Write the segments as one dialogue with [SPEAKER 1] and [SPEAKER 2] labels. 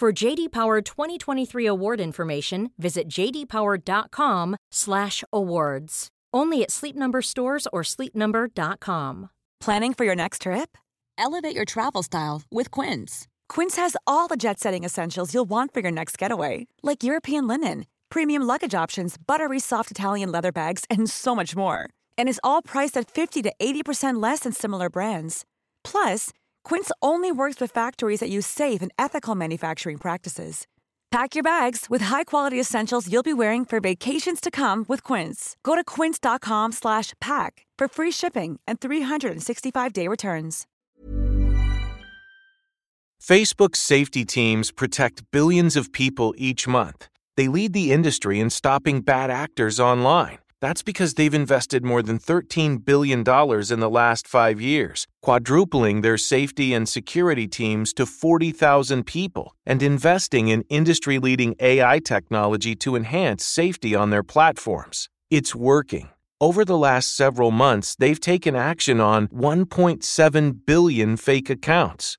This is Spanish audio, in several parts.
[SPEAKER 1] For JD Power 2023 award information, visit jdpower.com/awards. Only at Sleep Number stores or sleepnumber.com.
[SPEAKER 2] Planning for your next trip? Elevate your travel style with Quince. Quince has all the jet-setting essentials you'll want for your next getaway, like European linen, premium luggage options, buttery soft Italian leather bags, and so much more. And is all priced at 50 to 80% less than similar brands. Plus, Quince only works with factories that use safe and ethical manufacturing practices. Pack your bags with high-quality essentials you'll be wearing for vacations to come with Quince. Go to quince.com/pack for free shipping and 365-day returns.
[SPEAKER 3] Facebook's safety teams protect billions of people each month. They lead the industry in stopping bad actors online. That's because they've invested more than $13 billion in the last five years, quadrupling their safety and security teams to 40,000 people, and investing in industry leading AI technology to enhance safety on their platforms. It's working. Over the last several months, they've taken action on 1.7 billion fake accounts,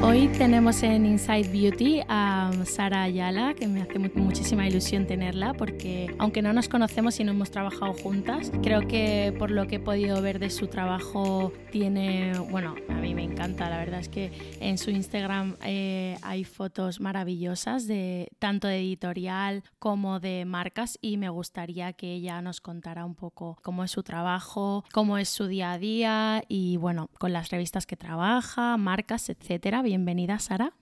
[SPEAKER 4] Hoy tenemos en Inside Beauty a Sara Ayala, que me hace muchísima ilusión tenerla porque aunque no nos conocemos y no hemos trabajado juntas, creo que por lo que he podido ver de su trabajo tiene, bueno, a mí me encanta, la verdad es que en su Instagram eh, hay fotos maravillosas de tanto de editorial como de marcas y me gustaría que ella nos contara un poco cómo es su trabajo, cómo es su día a día y bueno, con las revistas que trabaja, marcas, etcétera bienvenida, Sara.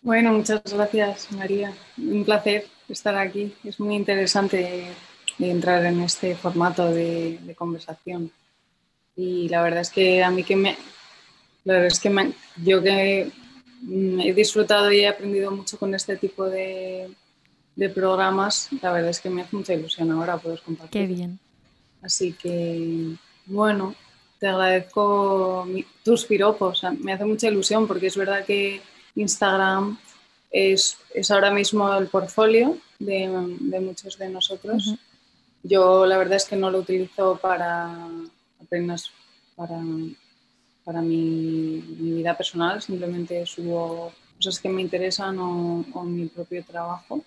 [SPEAKER 5] Bueno, muchas gracias, María. Un placer estar aquí. Es muy interesante entrar en este formato de, conversación. Y la verdad es que a mí que me... La verdad es que yo que he disfrutado y he aprendido mucho con este tipo de, programas, la verdad es que me hace mucha ilusión ahora poder compartir.
[SPEAKER 4] Qué bien.
[SPEAKER 5] Así que, bueno, te agradezco tus piropos. Me hace mucha ilusión porque es verdad que Instagram es, es ahora mismo el portfolio de, de muchos de nosotros. Yo la verdad es que no lo utilizo para apenas para, para mi, mi, vida personal, simplemente subo cosas que me interesan o, o mi propio trabajo.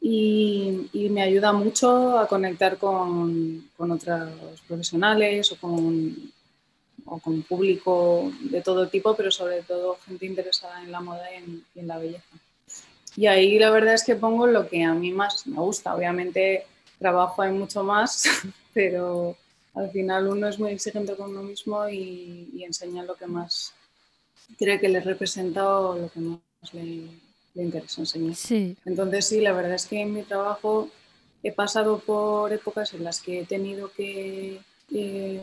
[SPEAKER 5] Y, y, me ayuda mucho a conectar con, con otros profesionales o con, o con público de todo tipo, pero sobre todo gente interesada en la moda y en, y en la belleza. Y ahí la verdad es que pongo lo que a mí más me gusta. Obviamente trabajo hay mucho más, pero al final uno es muy exigente con uno mismo y, y enseña lo que más cree que le representa o lo que más le, le interesa enseñar.
[SPEAKER 4] Sí.
[SPEAKER 5] Entonces sí, la verdad es que en mi trabajo he pasado por épocas en las que he tenido que eh,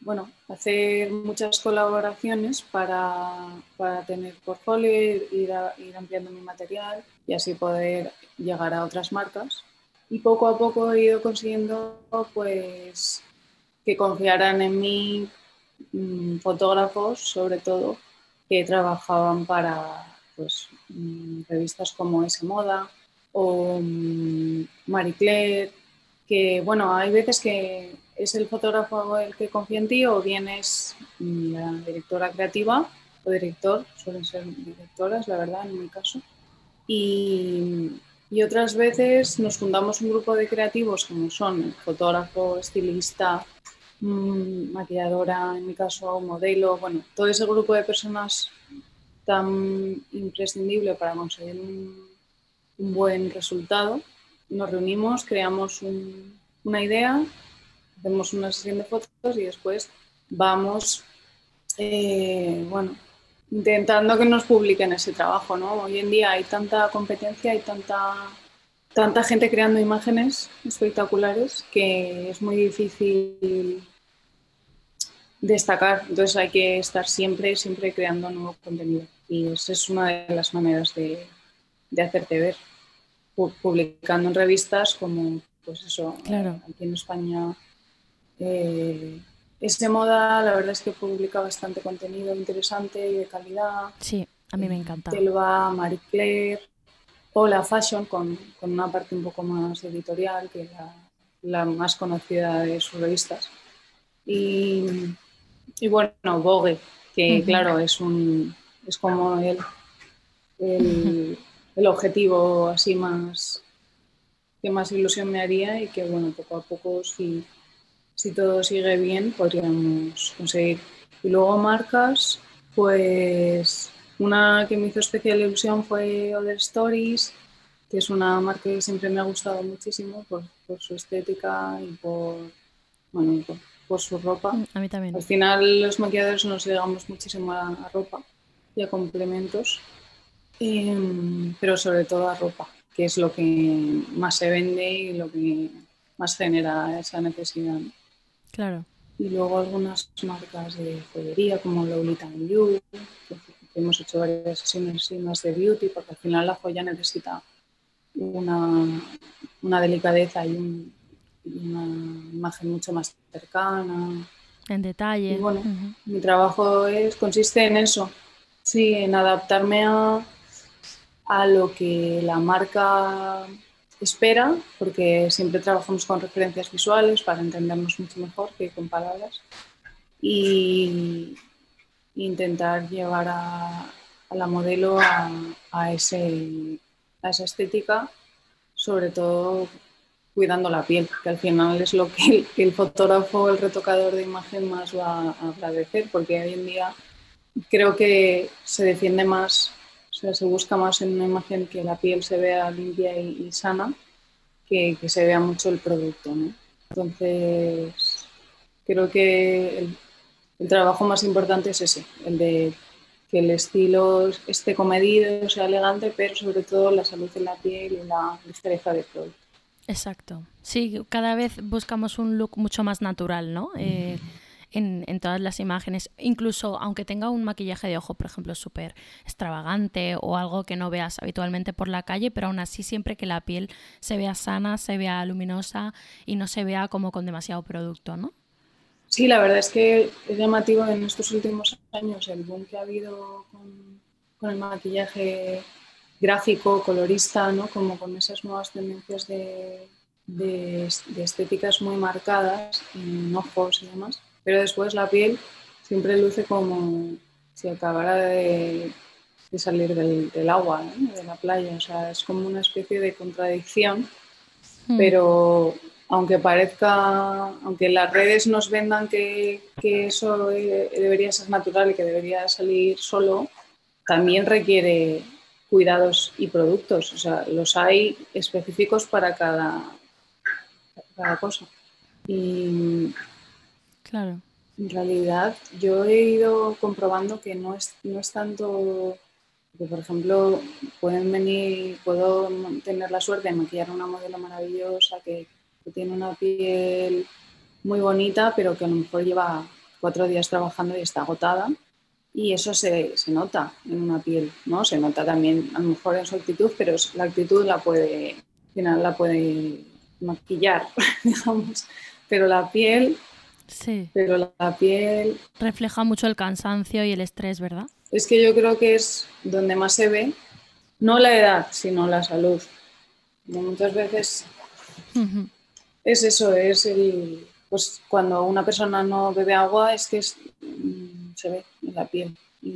[SPEAKER 5] bueno, hacer muchas colaboraciones para, para tener portfolio, ir, a, ir ampliando mi material y así poder llegar a otras marcas. Y poco a poco he ido consiguiendo pues que confiaran en mí mmm, fotógrafos, sobre todo, que trabajaban para pues, mm, revistas como S Moda o mm, Marie Claire, que bueno, hay veces que es el fotógrafo el que confía en ti o bien es mm, la directora creativa o director, suelen ser directoras, la verdad, en mi caso. Y, y otras veces nos fundamos un grupo de creativos como son el fotógrafo, estilista, maquilladora, en mi caso modelo, bueno, todo ese grupo de personas tan imprescindible para conseguir un, buen resultado. Nos reunimos, creamos una idea, hacemos una sesión de fotos y después vamos, eh, bueno, intentando que nos publiquen ese trabajo, ¿no? Hoy en día hay tanta competencia, hay tanta, tanta gente creando imágenes espectaculares que es muy difícil destacar. Entonces hay que estar siempre, siempre creando nuevo contenido. Y esa es una de las maneras de, de hacerte ver, publicando en revistas como, pues eso,
[SPEAKER 4] claro.
[SPEAKER 5] aquí en España. Eh, este moda, la verdad es que publica bastante contenido interesante y de calidad.
[SPEAKER 4] Sí, a mí me encanta.
[SPEAKER 5] Telva, Marie Claire o la Fashion con, con una parte un poco más editorial que la, la más conocida de sus revistas. Y, y bueno, Vogue, que claro, es, un, es como el, el, el, objetivo así más que más ilusión me haría y que bueno, poco a poco sí si todo sigue bien, podríamos conseguir. Y luego marcas, pues una que me hizo especial ilusión fue Other Stories, que es una marca que siempre me ha gustado muchísimo por, por su estética y por, bueno, por, su ropa.
[SPEAKER 4] Mm, a mí también.
[SPEAKER 5] Al final los maquilladores nos llegamos muchísimo a, ropa y a complementos, em, pero sobre todo a ropa, que es lo que más se vende y lo que más genera esa necesidad.
[SPEAKER 4] Claro.
[SPEAKER 5] Y luego algunas marcas de joyería como Lolita You, que hemos hecho varias sesiones más de beauty, porque al final la joya necesita una, una delicadeza y una imagen mucho más cercana.
[SPEAKER 4] En detalle.
[SPEAKER 5] Y bueno, mi trabajo es, consiste en eso, sí, en adaptarme a, a lo que la marca espera, porque siempre trabajamos con referencias visuales para entendernos mucho mejor que con palabras, y intentar llevar a, la modelo a, ese, a esa estética, sobre todo cuidando la piel, que al final es lo que el, fotógrafo, el retocador de imagen más va a agradecer, porque hoy en día creo que se defiende más se busca más en una imagen que la piel se vea limpia y, sana que, que, se vea mucho el producto. ¿no? Entonces, creo que el, trabajo más importante es ese, el de que el estilo esté comedido, sea elegante, pero sobre todo la salud de la piel y la ligereza del producto.
[SPEAKER 4] Exacto. Sí, cada vez buscamos un look mucho más natural, ¿no? Eh, en, todas las imágenes, incluso aunque tenga un maquillaje de ojo, por ejemplo, súper extravagante o algo que no veas habitualmente por la calle, pero aún así siempre que la piel se vea sana, se vea luminosa y no se vea como con demasiado producto, ¿no?
[SPEAKER 5] Sí, la verdad es que es llamativo en estos últimos años el boom que ha habido con, el maquillaje gráfico, colorista, ¿no? como con esas nuevas tendencias de, de, de, estéticas muy marcadas en ojos y demás pero después la piel siempre luce como si acabara de, salir del, agua, de la playa, o sea, es como una especie de contradicción, hmm. pero aunque parezca, aunque las redes nos vendan que, que eso debería ser natural y que debería salir solo, también requiere cuidados y productos, o sea, los hay específicos para cada, cada cosa. Y
[SPEAKER 4] Claro.
[SPEAKER 5] En realidad, yo he ido comprobando que no es, no es tanto que, por ejemplo, pueden venir, puedo tener la suerte de maquillar a una modelo maravillosa que, tiene una piel muy bonita, pero que a lo mejor lleva cuatro días trabajando y está agotada. Y eso se, se, nota en una piel, ¿no? Se nota también a lo mejor en su actitud, pero la actitud la puede, al final la puede maquillar, digamos. Pero la piel
[SPEAKER 4] Sí.
[SPEAKER 5] Pero la piel...
[SPEAKER 4] Refleja mucho el cansancio y el estrés, ¿verdad?
[SPEAKER 5] es que yo creo que es donde más se ve, no la edad, sino la salud. muchas veces es eso, es el, pues cuando una persona no bebe agua es que mm, se ve en la piel. Y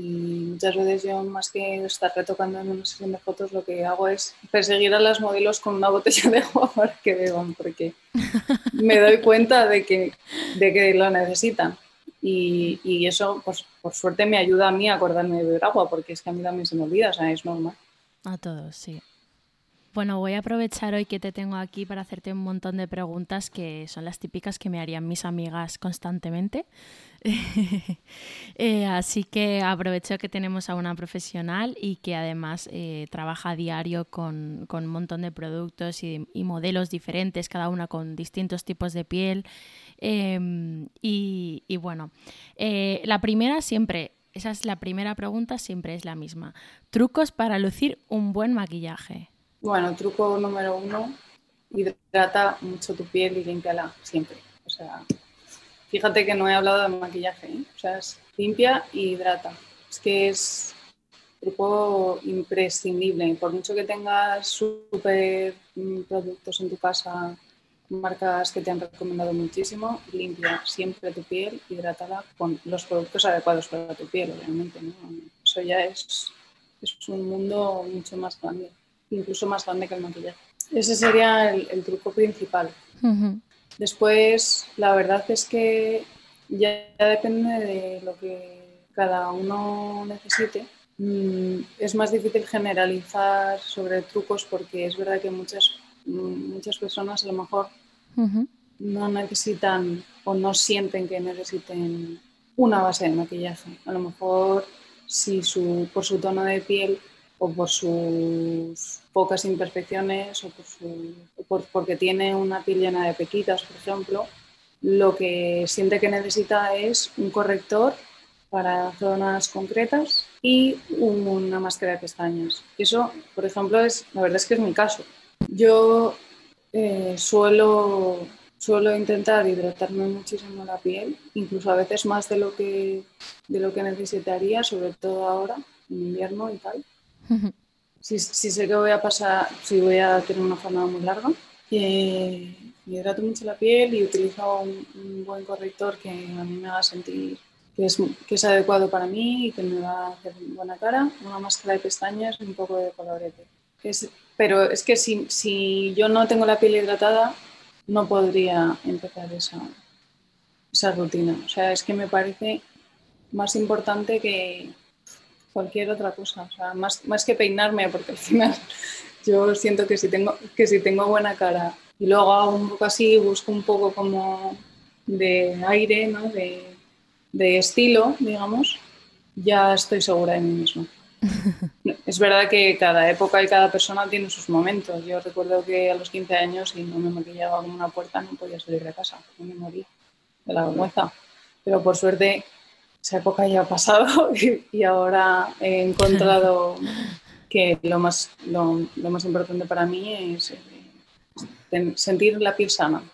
[SPEAKER 5] muchas veces yo, más que estar retocando en una sesión de fotos, lo que hago es perseguir a las modelos con una botella de agua para que beban, porque me doy cuenta de que, de que lo necesitan. Y, y, eso, pues, por suerte, me ayuda a mí a acordarme de beber agua, porque es que a mí también se me olvida, o sea, es normal.
[SPEAKER 4] A todos, sí. Bueno, voy a aprovechar hoy que te tengo aquí para hacerte un montón de preguntas que son las típicas que me harían mis amigas constantemente. Eh, así que aprovecho que tenemos a una profesional y que además eh, trabaja a diario con, un montón de productos y, modelos diferentes, cada una con distintos tipos de piel. Em, y, y, bueno, eh, la primera siempre, esa es la primera pregunta, siempre es la misma. Trucos para lucir un buen maquillaje.
[SPEAKER 5] Bueno, truco número uno, hidrata mucho tu piel y límpiala siempre. O sea, fíjate que no he hablado de maquillaje, ¿eh? o sea, es limpia y hidrata. Es que es truco imprescindible. Por mucho que tengas súper mm, productos en tu casa, marcas que te han recomendado muchísimo, limpia siempre tu piel, hidrátala con los productos adecuados para tu piel, obviamente. Eso ya es, es un mundo mucho más grande incluso más grande que el maquillaje. Ese sería el, truco principal. Después, la verdad es que ya, depende de lo que cada uno necesite. Mm, es más difícil generalizar sobre trucos porque es verdad que muchas, muchas personas a lo mejor no necesitan o no sienten que necesiten una base de maquillaje. A lo mejor si su, por su tono de piel o por sus pocas imperfecciones o, por porque tiene una piel llena de pequitas, por ejemplo, lo que siente que necesita es un corrector para zonas concretas y una máscara de pestañas. Eso, por ejemplo, es, la verdad es que es mi caso. Yo eh, suelo, suelo intentar hidratarme muchísimo la piel, incluso a veces más de lo que, de lo que necesitaría, sobre todo ahora, en invierno y tal si, sé que voy a pasar, si voy a tener una jornada muy larga, eh, hidrato mucho la piel y utilizo un, buen corrector que a mí me haga sentir que es, que es adecuado para mí y que me va a hacer buena cara, una máscara de pestañas y un poco de colorete. Es, pero es que si, si, yo no tengo la piel hidratada, no podría empezar esa, esa rutina. O sea, es que me parece más importante que, cualquier otra cosa, o sea, más, más que peinarme, porque al final yo siento que si tengo, que si tengo buena cara y luego hago un poco así, busco un poco como de aire, ¿no? de, de estilo, digamos, ya estoy segura de mí misma. es verdad que cada época y cada persona tiene sus momentos. Yo recuerdo que a los 15 años, si no me maquillaba como una puerta, no podía salir de casa, no me moría de la vergüenza. Pero por suerte esa época ya ha pasado y, ahora he encontrado que lo más, lo, más importante para mí es eh, sentir la piel sana.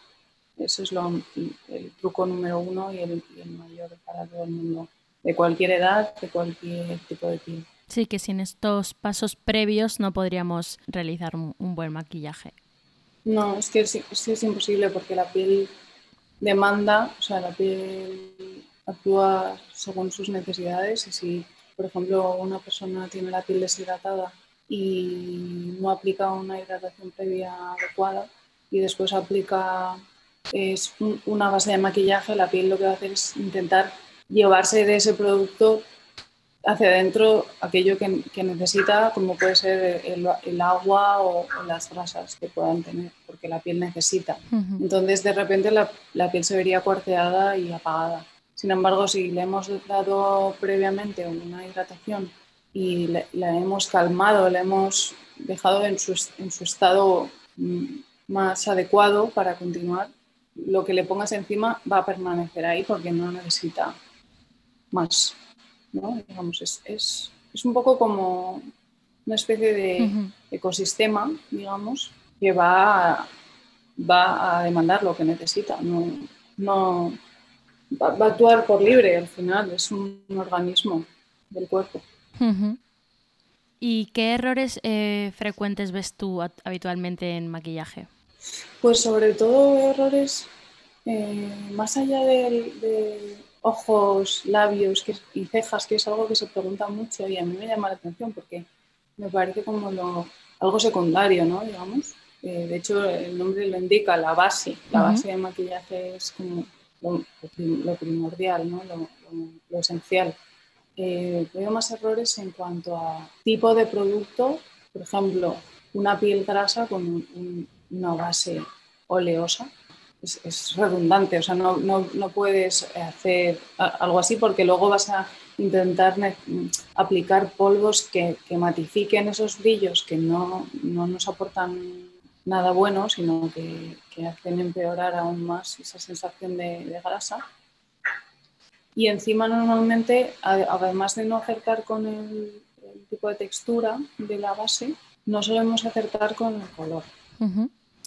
[SPEAKER 5] Eso es lo, el truco número uno y el, mayor para todo el mundo, de cualquier edad, de cualquier tipo de piel.
[SPEAKER 4] Sí, que sin estos pasos previos no podríamos realizar un, buen maquillaje.
[SPEAKER 5] No, es que es, es imposible porque la piel demanda, o sea, la piel actúa según sus necesidades y si, por ejemplo, una persona tiene la piel deshidratada y no aplica una hidratación previa adecuada y después aplica es una base de maquillaje, la piel lo que va a hacer es intentar llevarse de ese producto hacia adentro aquello que, necesita, como puede ser el, agua o, las grasas que puedan tener, porque la piel necesita. Entonces, de repente, la, la, piel se vería cuarteada y apagada. Sin embargo, si le hemos dado previamente una hidratación y la hemos calmado, la hemos dejado en su, estado mm, más adecuado para continuar, lo que le pongas encima va a permanecer ahí porque no necesita más. Digamos, es, un poco como una especie de ecosistema, digamos, que va a, va a demandar lo que necesita. No, no, va, a actuar por libre al final, es un organismo del cuerpo.
[SPEAKER 4] ¿Y qué errores eh, frecuentes ves tú habitualmente en maquillaje?
[SPEAKER 5] Pues sobre todo errores eh, más allá de, ojos, labios y cejas, que es algo que se pregunta mucho y a mí me llama la atención porque me parece como algo secundario, ¿no? Digamos. Eh, de hecho, el nombre lo indica, la base. La base de maquillaje es como lo, primordial, ¿no? lo, esencial. Eh, veo más errores en cuanto a tipo de producto, por ejemplo, una piel grasa con una base oleosa. Es, redundante, o sea, no, no, no, puedes hacer algo así porque luego vas a intentar aplicar polvos que, que matifiquen esos brillos que no, no nos aportan nada bueno, sino que, hacen empeorar aún más esa sensación de, grasa. Y encima normalmente, además de no acertar con el, tipo de textura de la base, no solemos acertar con el color.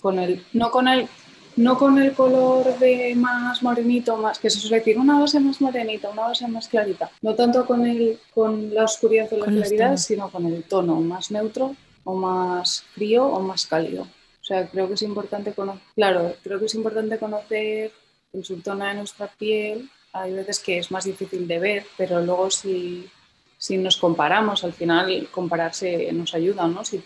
[SPEAKER 5] con el, no, con el, no con el color de más morenito, más, que se suele decir una base más morenita, una base más clarita. No tanto con, el, con la oscuridad o la claridad, sino con el tono más neutro o más frío o más cálido. O sea, creo que es importante conocer, claro, creo que es importante conocer el subtono de nuestra piel. Hay veces que es más difícil de ver, pero luego si, si nos comparamos, al final compararse nos ayuda, ¿no? Si,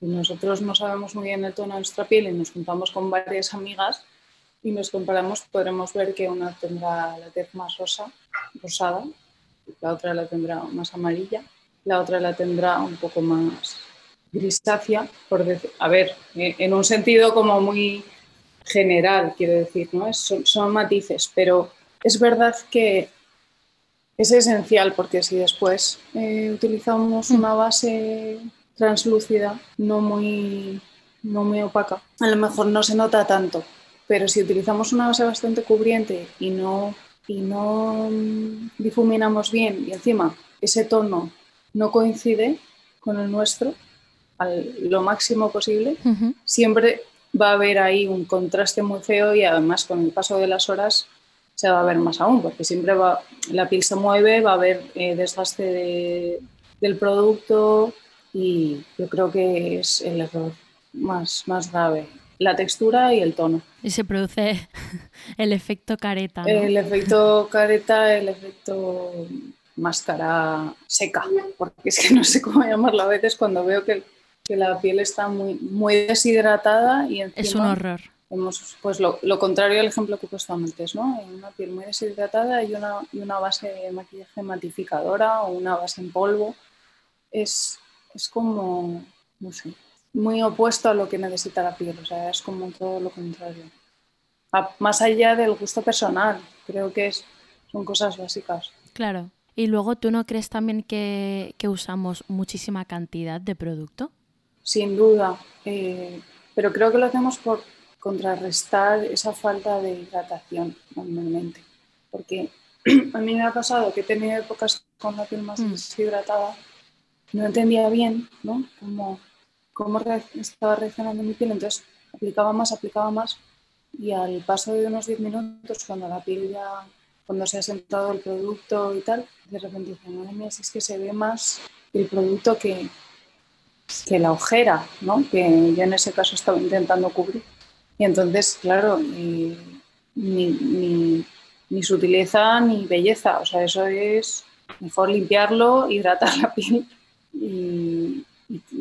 [SPEAKER 5] nosotros no sabemos muy bien el tono de nuestra piel y nos juntamos con varias amigas y nos comparamos, podremos ver que una tendrá la tez más rosa, rosada, la otra la tendrá más amarilla, la otra la tendrá un poco más grisácea, por decir, a ver, eh, en un sentido como muy general, quiero decir, ¿no? son, matices, pero es verdad que es esencial porque si después eh, utilizamos una base translúcida, no muy, no muy opaca, a lo mejor no se nota tanto, pero si utilizamos una base bastante cubriente y no, y no mm, difuminamos bien y encima ese tono no coincide con el nuestro, lo máximo posible, siempre va a haber ahí un contraste muy feo y además con el paso de las horas se va a ver más aún, porque siempre va, la piel se mueve, va a haber eh, desgaste del producto y yo creo que es el error más, más grave, la textura y el tono.
[SPEAKER 4] Y se produce el efecto careta.
[SPEAKER 5] El efecto careta, el efecto máscara seca, porque es que no sé cómo llamarlo a veces cuando veo que que la piel está muy, muy deshidratada y
[SPEAKER 4] es un horror.
[SPEAKER 5] Hemos, pues lo, lo, contrario al ejemplo que he puesto antes, ¿no? Una piel muy deshidratada y una, y una base de maquillaje matificadora o una base en polvo. Es, es como, no sé, muy opuesto a lo que necesita la piel, o sea, es como todo lo contrario. más allá del gusto personal, creo que es, son cosas básicas.
[SPEAKER 4] Claro. Y luego, ¿tú no crees también que, que usamos muchísima cantidad de producto?
[SPEAKER 5] Sin duda, eh, pero creo que lo hacemos por contrarrestar esa falta de hidratación normalmente, porque a mí me ha pasado que he tenido épocas con la piel más mm. deshidratada, no entendía bien ¿no? Cómo, cómo estaba reaccionando mi piel, entonces aplicaba más, aplicaba más y al paso de unos 10 minutos, cuando la piel ya, cuando se ha sentado el producto y tal, de repente dice, madre mía, si es que se ve más el producto que, que la ojera, ¿no? que yo en ese caso estaba intentando cubrir. Y entonces, claro, ni, ni, ni, sutileza ni belleza, o sea, eso es mejor limpiarlo, hidratar la piel y,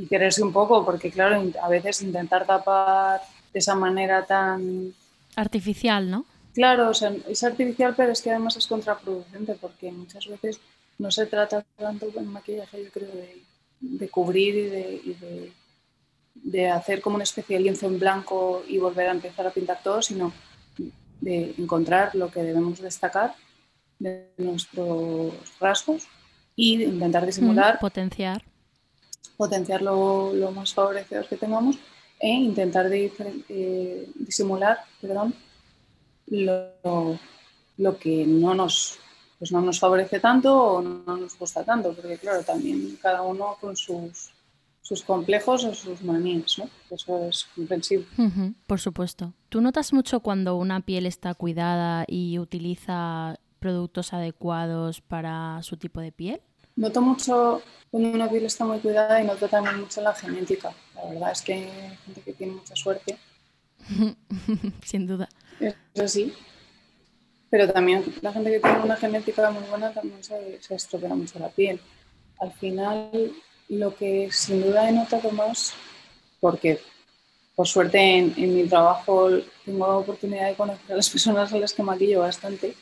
[SPEAKER 5] quererse un poco, porque claro, a veces intentar tapar de esa manera tan...
[SPEAKER 4] Artificial, ¿no?
[SPEAKER 5] Claro, o sea, es artificial, pero es que además es contraproducente, porque muchas veces no se trata tanto con maquillaje, yo creo, de de cubrir y, de, de, hacer como una especie de lienzo en blanco y volver a empezar a pintar todo, sino de encontrar lo que debemos destacar de nuestros rasgos y intentar disimular.
[SPEAKER 4] Mm, potenciar.
[SPEAKER 5] Potenciar lo, lo, más favorecedor que tengamos e intentar eh, disimular perdón, lo, lo que no nos pues no nos favorece tanto o no nos gusta tanto, porque claro, también cada uno con sus, sus complejos o sus manías, ¿no? Eso es comprensible.
[SPEAKER 4] por supuesto. ¿Tú notas mucho cuando una piel está cuidada y utiliza productos adecuados para su tipo de piel?
[SPEAKER 5] Noto mucho cuando una piel está muy cuidada y noto también mucho la genética. La verdad es que hay gente que tiene mucha suerte.
[SPEAKER 4] Sin duda.
[SPEAKER 5] Eso sí. Pero también la gente que tiene una genética muy buena también se, se estropea mucho la piel. Al final, lo que sin duda he notado más, porque por suerte en, mi trabajo tengo la oportunidad de conocer a las personas a las que maquillo bastante,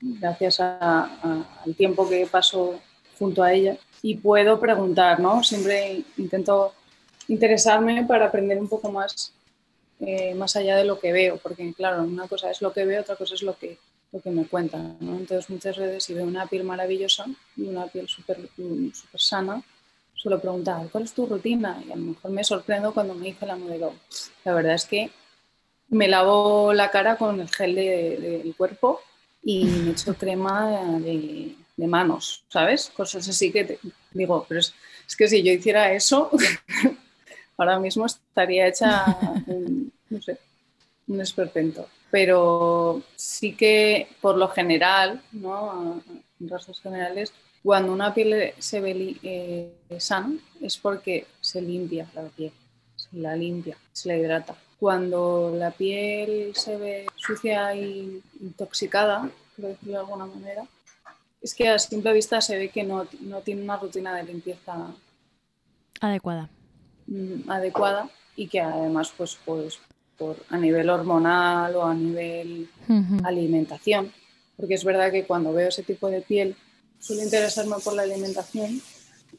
[SPEAKER 5] gracias al tiempo que paso junto a ellas. Y puedo preguntar, ¿no? Siempre intento interesarme para aprender un poco más, eh, más allá de lo que veo, porque claro, una cosa es lo que veo, otra cosa es lo que, lo que me cuentan, ¿no? Entonces muchas veces si veo una piel maravillosa y una piel súper super sana, suelo preguntar, ¿cuál es tu rutina? Y a lo mejor me sorprendo cuando me dice la modelo, la verdad es que me lavo la cara con el gel del cuerpo y me echo crema de, manos, ¿sabes? Cosas así que te, digo, pero es, que si yo hiciera eso, ahora mismo estaría hecha, un, no sé, un esperpento. Pero sí que por lo general, ¿no? en rasgos generales, cuando una piel se ve eh, sana es porque se limpia la piel, se la limpia, se la hidrata. Cuando la piel se ve sucia e intoxicada, por decirlo de alguna manera, es que a simple vista se ve que no, tiene una rutina de limpieza
[SPEAKER 4] adecuada.
[SPEAKER 5] Mm, adecuada y que además pues, pues por, a nivel hormonal o a nivel alimentación, porque es verdad que cuando veo ese tipo de piel suelo interesarme por la alimentación,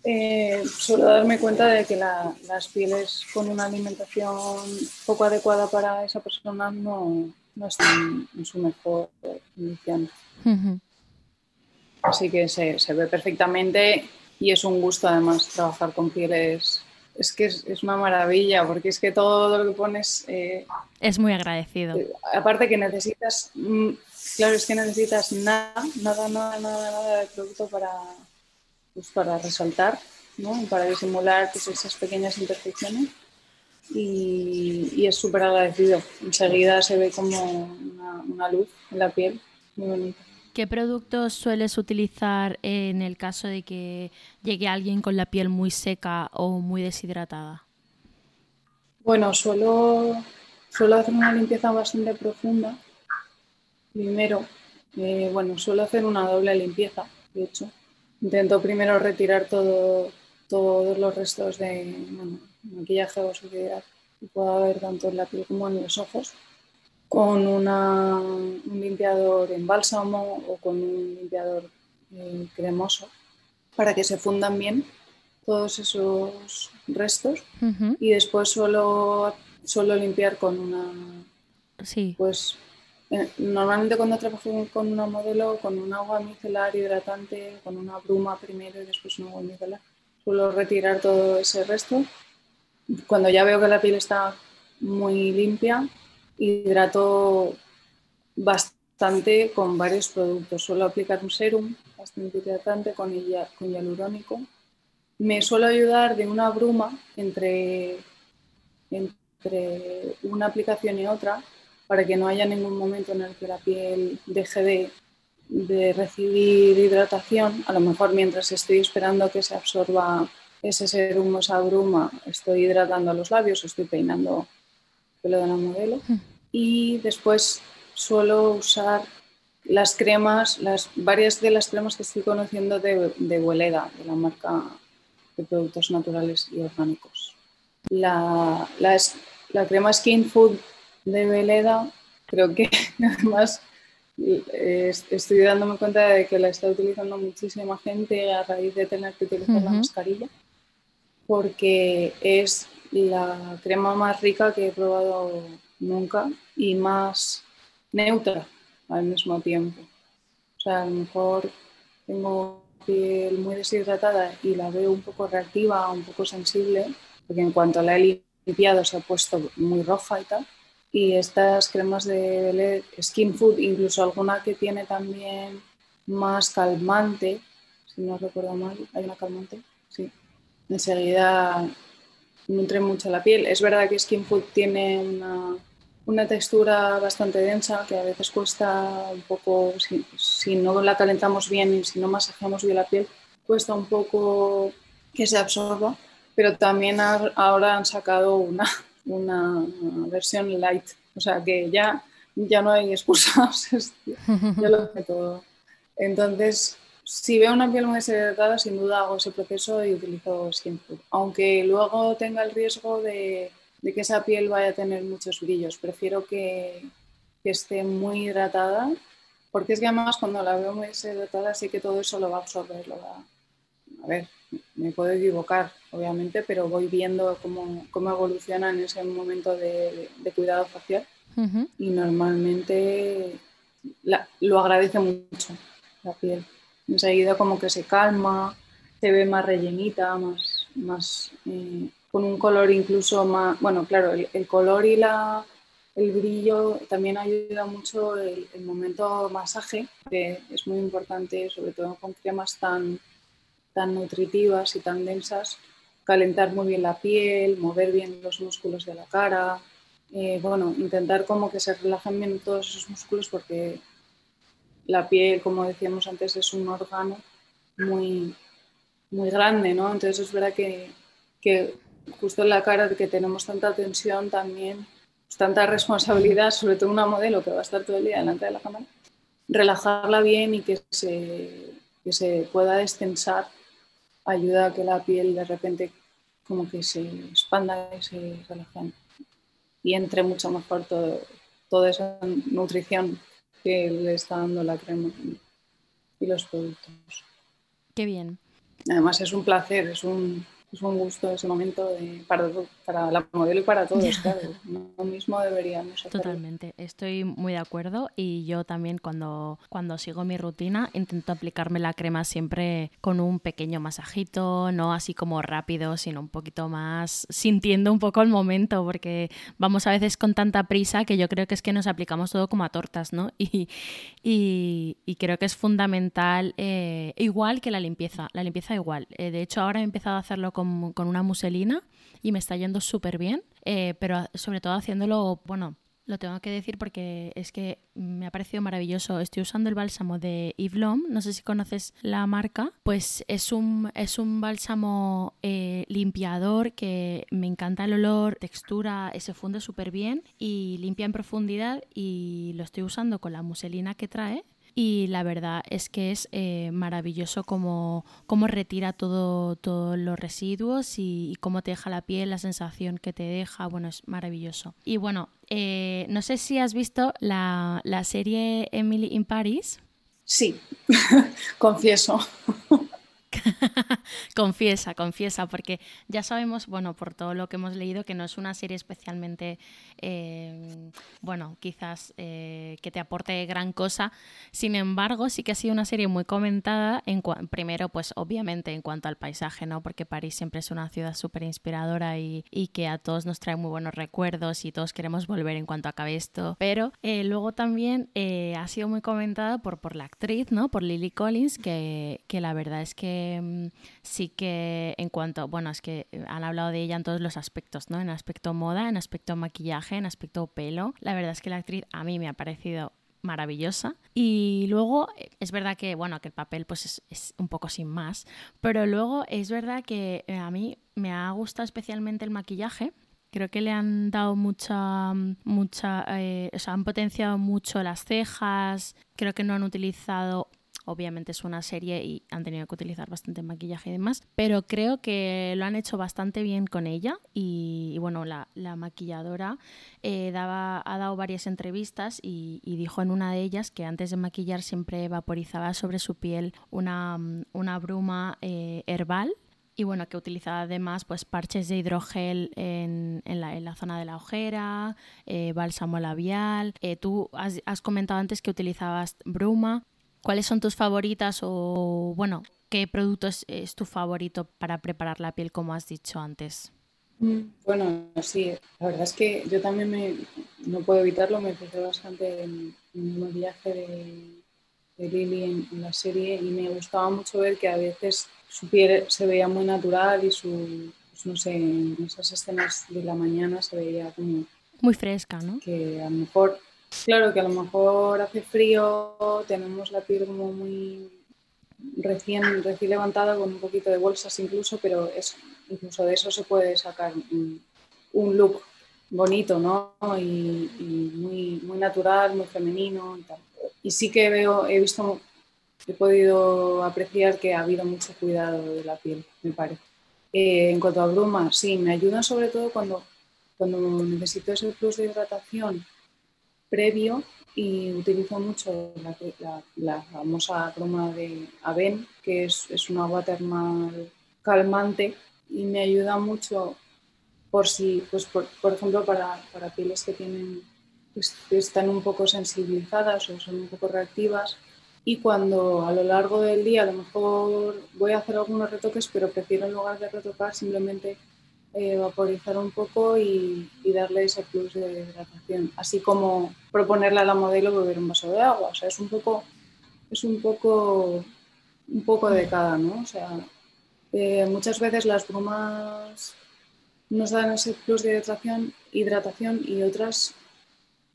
[SPEAKER 5] eh, suelo darme cuenta de que las pieles con una alimentación poco adecuada para esa persona no, no están en su mejor condición. Así que se, ve perfectamente y es un gusto además trabajar con pieles. Es que es, una maravilla porque es que todo lo que pones... Eh,
[SPEAKER 4] es muy agradecido.
[SPEAKER 5] Eh, aparte que necesitas mm, Claro, es que necesitas nada, nada, nada, nada, nada de producto para, pues, para resaltar, ¿no? para disimular pues, esas pequeñas imperfecciones. Y, es súper agradecido. Enseguida se ve como una, luz en la piel, muy bonita.
[SPEAKER 4] ¿Qué productos sueles utilizar en el caso de que llegue alguien con la piel muy seca o muy deshidratada?
[SPEAKER 5] Bueno, suelo, suelo hacer una limpieza bastante profunda Primero, eh, bueno, suelo hacer una doble limpieza, de hecho. Intento primero retirar todo, todos los restos de maquillaje o suciedad que pueda haber tanto en la piel como en los ojos con un limpiador en bálsamo o con un limpiador eh, cremoso para que se fundan bien todos esos restos y después suelo, suelo limpiar con una
[SPEAKER 4] sí.
[SPEAKER 5] pues eh, normalmente cuando trabajo con una modelo, con un agua micelar hidratante, con una bruma primero y después un agua micelar, suelo retirar todo ese resto. Cuando ya veo que la piel está muy limpia, hidrato bastante con varios productos. Suelo aplicar un serum bastante hidratante con, con hialurónico. Me suelo ayudar de una bruma entre, entre una aplicación y otra para que no haya ningún momento en el que la piel deje de, recibir hidratación. A lo mejor mientras estoy esperando que se absorba ese serum o esa bruma, estoy hidratando los labios, estoy peinando pelo de la modelo. Hmm. Y después suelo usar las cremas, las, varias de las cremas que estoy conociendo de, de Weleda, de la marca de productos naturales y orgánicos. La, la, la crema Skin Food de Veleda, creo que además eh, estoy dándome cuenta de que la está utilizando muchísima gente a raíz de tener que utilizar la mascarilla, porque es la crema más rica que he probado nunca y más neutra al mismo tiempo. O sea, a lo mejor tengo piel muy deshidratada y la veo un poco reactiva, un poco sensible, porque en cuanto la he limpiado se ha puesto muy roja y tal y estas cremas de Skin Food, incluso alguna que tiene también más calmante, si no recuerdo mal, hay una calmante, sí. Enseguida nutre mucho la piel. Es verdad que Skin Food tiene una, una textura bastante densa que a veces cuesta un poco, si, no la calentamos bien y si no masajeamos bien la piel, cuesta un poco que se absorba, pero también ahora han sacado una, una versión light, o sea que ya, ya no hay excusas, ya lo sé todo. Entonces, si veo una piel muy deshidratada, sin duda hago ese proceso y utilizo skin aunque luego tenga el riesgo de, de, que esa piel vaya a tener muchos brillos. Prefiero que, que esté muy hidratada porque es que además cuando la veo muy deshidratada sí que todo eso lo va a absorber, lo va, a ver, me puedo equivocar, obviamente, pero voy viendo cómo, cómo evoluciona en ese momento de, cuidado facial y normalmente lo agradece mucho la piel. Enseguida como que se calma, se ve más rellenita, más, más eh, con un color incluso más, bueno, claro, el, color y la, el brillo también ayuda mucho el, momento masaje, que es muy importante, sobre todo con cremas tan, tan nutritivas y tan densas, calentar muy bien la piel, mover bien los músculos de la cara, eh, bueno, intentar como que se relajen bien todos esos músculos porque la piel, como decíamos antes, es un órgano muy, muy grande, ¿no? Entonces es verdad que, justo en la cara que tenemos tanta tensión también, pues, tanta responsabilidad, sobre todo una modelo que va a estar todo el día delante de la cámara, relajarla bien y que se, que se pueda destensar ayuda a que la piel de repente como que se expanda y se relaje y entre mucho mejor todo, toda esa nutrición que le está dando la crema y los productos.
[SPEAKER 4] Qué bien.
[SPEAKER 5] Además es un placer, es un, es un gusto ese momento para, para, la modelo y para todos, claro. Lo mismo deberíamos hacer.
[SPEAKER 4] Totalmente, estoy muy de acuerdo y yo también cuando, cuando sigo mi rutina intento aplicarme la crema siempre con un pequeño masajito, no así como rápido, sino un poquito más sintiendo un poco el momento, porque vamos a veces con tanta prisa que yo creo que es que nos aplicamos todo como a tortas, ¿no? Y, y, creo que es fundamental, eh, igual que la limpieza, la limpieza igual. Eh, de hecho, ahora he empezado a hacerlo con, una muselina y me está yendo súper bien, eh, pero sobre todo haciéndolo, bueno, lo tengo que decir porque es que me ha parecido maravilloso. Estoy usando el bálsamo de Yves L'Homme, no sé si conoces la marca, pues es un, es un bálsamo eh, limpiador que me encanta el olor, textura, se funde súper bien y limpia en profundidad y lo estoy usando con la muselina que trae y la verdad es que es eh, maravilloso cómo, cómo retira todo, todos los residuos y, cómo te deja la piel, la sensación que te deja, bueno, es maravilloso. Y bueno, eh, no sé si has visto la, la serie Emily in Paris.
[SPEAKER 5] Sí, confieso.
[SPEAKER 4] confiesa, confiesa, porque ya sabemos, bueno, por todo lo que hemos leído, que no es una serie especialmente, eh, bueno, quizás eh, que te aporte gran cosa. Sin embargo, sí que ha sido una serie muy comentada, en primero, pues obviamente en cuanto al paisaje, ¿no? Porque París siempre es una ciudad súper inspiradora y, que a todos nos trae muy buenos recuerdos y todos queremos volver en cuanto acabe esto. Pero eh, luego también ha sido muy comentada por, por la actriz, ¿no? Por Lily Collins, que, que la verdad es que Em, sí que en cuanto, bueno, es que eh, han hablado de ella en todos los aspectos, ¿no? En aspecto moda, en aspecto maquillaje, en aspecto pelo. La verdad es que la actriz a mí me ha parecido maravillosa. Y luego eh, es verdad que, bueno, que el papel pues es, un poco sin más, pero luego es verdad que eh, a mí me ha gustado especialmente el maquillaje. Creo que le han dado mucha, mucha, o sea, han potenciado mucho las cejas. Creo que no han utilizado Obviamente es una serie y han tenido que utilizar bastante maquillaje y demás, pero creo que lo han hecho bastante bien con ella y, bueno, la, maquilladora eh, daba, ha dado varias entrevistas y, dijo en una de ellas que antes de maquillar siempre vaporizaba sobre su piel una, bruma eh, herbal y bueno, que utilizaba además pues parches de hidrogel en, la, zona de la ojera, eh, bálsamo labial. tú has, has, comentado antes que utilizabas bruma. ¿Cuáles son tus favoritas o, bueno, qué producto es, tu favorito para preparar la piel, como has dicho antes?
[SPEAKER 5] Bueno, sí, la verdad es que yo también me, no puedo evitarlo, me fijé bastante en, el viaje de, Lily en, la serie y me gustaba mucho ver que a veces su piel se veía muy natural y su, pues no sé, en esas escenas de la mañana se veía como...
[SPEAKER 4] Muy fresca, ¿no?
[SPEAKER 5] Que a lo mejor Claro que a lo mejor hace frío, tenemos la piel muy recién, levantada con un poquito de bolsas incluso, pero es, incluso de eso se puede sacar un, look bonito, ¿no? Y, muy, natural, muy femenino y tal. Y sí que veo, he visto, he podido apreciar que ha habido mucho cuidado de la piel, me parece. Eh, en cuanto a brumas, sí, me ayudan sobre todo cuando, cuando necesito ese plus de hidratación previo y utilizo mucho la, famosa broma de Aven, que es, es, una agua termal calmante y me ayuda mucho por si, pues por, ejemplo, para, para, pieles que tienen pues, están un poco sensibilizadas o son un poco reactivas. Y cuando a lo largo del día a lo mejor voy a hacer algunos retoques, pero prefiero en lugar de retocar simplemente eh, vaporizar un poco y, darle ese plus de hidratación, así como proponerle a la modelo beber un vaso de agua, o sea, es un poco, es un poco, un poco de cada, ¿no? O sea, eh, muchas veces las brumas nos dan ese plus de hidratación, hidratación y otras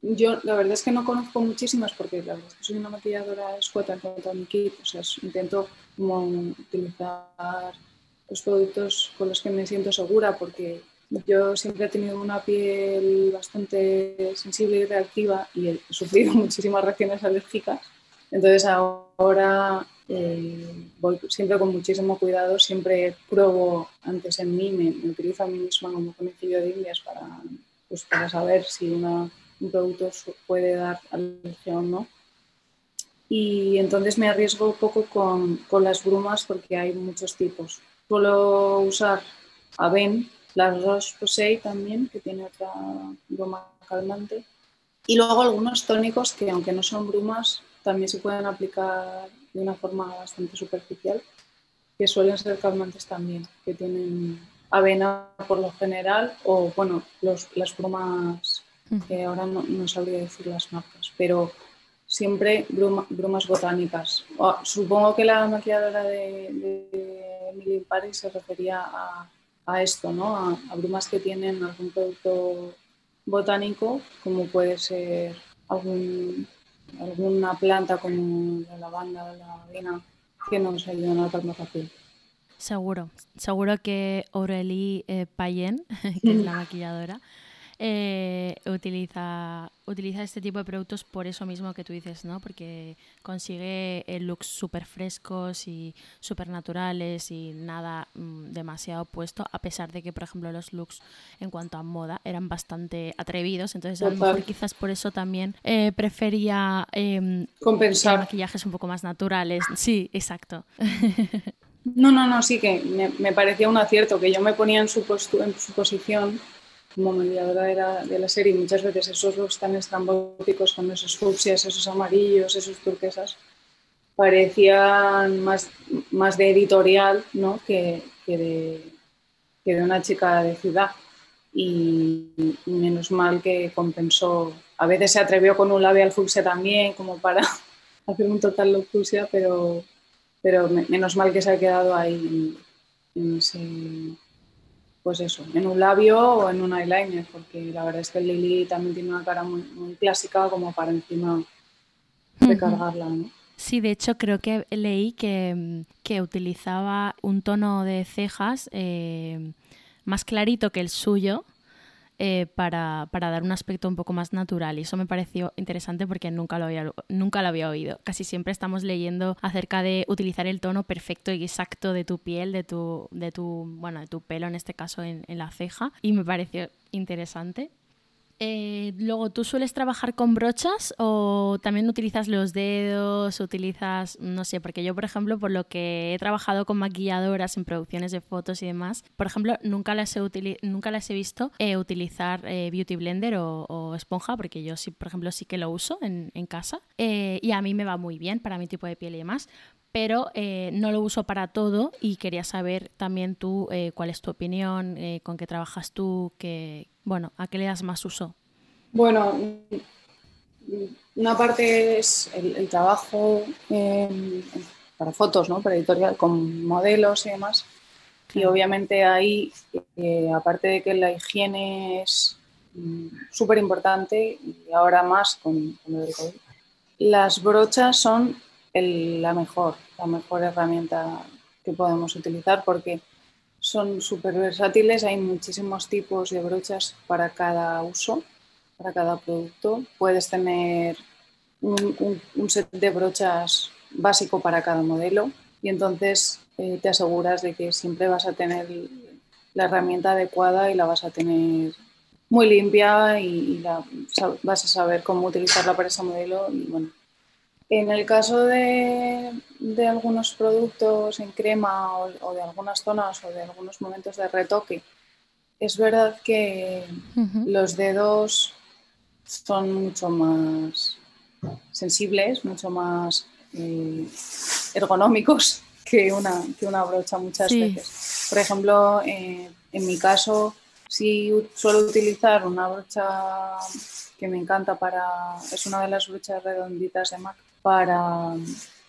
[SPEAKER 5] yo la verdad es que no conozco muchísimas porque la verdad soy una maquilladora escueta en cuanto a mi kit, o sea, intento como utilizar los productos con los que me siento segura porque yo siempre he tenido una piel bastante sensible y reactiva y he sufrido muchísimas reacciones alérgicas. Entonces ahora eh, voy siempre con muchísimo cuidado, siempre pruebo antes en mí, me, utilizo a mí misma como conejillo de indias para, pues, para saber si una, un producto puede dar alergia o no. Y entonces me arriesgo un poco con, con las brumas porque hay muchos tipos suelo usar Aven, las Roche Posay también, que tiene otra bruma calmante. Y luego algunos tónicos que, aunque no son brumas, también se pueden aplicar de una forma bastante superficial, que suelen ser calmantes también, que tienen avena por lo general, o bueno, los, las brumas, que ahora no, sabría decir las marcas, pero siempre brumas botánicas. supongo que la maquilladora de Emily Paris se refería a, esto, ¿no? A, brumas que tienen algún producto botánico, como puede ser alguna planta como la lavanda o la avena, que nos ayudan a calmar la piel.
[SPEAKER 4] Seguro, seguro que Aurélie eh, Payen, que es la maquilladora, eh, utiliza, utiliza este tipo de productos por eso mismo que tú dices, ¿no? Porque consigue looks súper frescos y súper naturales y nada mm, demasiado puesto, a pesar de que, por ejemplo, los looks en cuanto a moda eran bastante atrevidos. Entonces, a lo mejor quizás por eso también eh, prefería
[SPEAKER 5] em, compensar
[SPEAKER 4] maquillajes un poco más naturales. Sí, exacto.
[SPEAKER 5] No, no, no, sí que me, me, parecía un acierto, que yo me ponía en su, en su posición como mediadora de la, de la serie, muchas veces esos looks tan estrambóticos con esos fucsias, esos amarillos, esos turquesas, parecían más, más de editorial ¿no? que, que, de, que de una chica de ciudad. Y menos mal que compensó. A veces se atrevió con un labial fucsia también, como para hacer un total look fucsia, pero, pero menos mal que se ha quedado ahí en ese pues eso, en un labio o en un eyeliner, porque la verdad es que Lily también tiene una cara muy, clásica como para encima recargarla, ¿no?
[SPEAKER 4] Sí, de hecho creo que leí que, utilizaba un tono de cejas eh, más clarito que el suyo eh, para, dar un aspecto un poco más natural. Y eso me pareció interesante porque nunca lo, había, nunca lo había oído. Casi siempre estamos leyendo acerca de utilizar el tono perfecto y exacto de tu piel, de tu, de tu, bueno, de tu pelo en este caso en la ceja. Y me pareció interesante. Eh, luego, ¿tú sueles trabajar con brochas o también utilizas los dedos? Utilizas, no sé, porque yo, por ejemplo, por lo que he trabajado con maquilladoras en producciones de fotos y demás, por ejemplo, nunca las he, nunca las he visto eh, utilizar eh, Beauty Blender o, esponja, porque yo sí, por ejemplo, sí que lo uso en, casa y a mí me va muy bien para mi tipo de piel y demás pero no lo uso para todo y quería saber también tú cuál es tu opinión, con qué trabajas tú, qué, bueno, ¿a qué le das más uso?
[SPEAKER 5] Bueno, una parte es el, trabajo em, para fotos, ¿no? Para editorial, con modelos y demás. Y obviamente ahí, eh, aparte de que la higiene es mm, súper importante y ahora más con, con el COVID, las brochas son la mejor, la mejor herramienta que podemos utilizar porque son súper versátiles, hay muchísimos tipos de brochas para cada uso, para cada producto. Puedes tener un, set de brochas básico para cada modelo y entonces eh, te aseguras de que siempre vas a tener la herramienta adecuada y la vas a tener muy limpia y, vas a saber cómo utilizarla para ese modelo. Y bueno, en el caso de, algunos productos en crema o, de algunas zonas o de algunos momentos de retoque, es verdad que los dedos son mucho más sensibles, mucho más eh, ergonómicos que una, que una brocha muchas veces. Por ejemplo, eh, en mi caso, sí suelo utilizar una brocha que me encanta para, es una de las brochas redonditas de MAC para,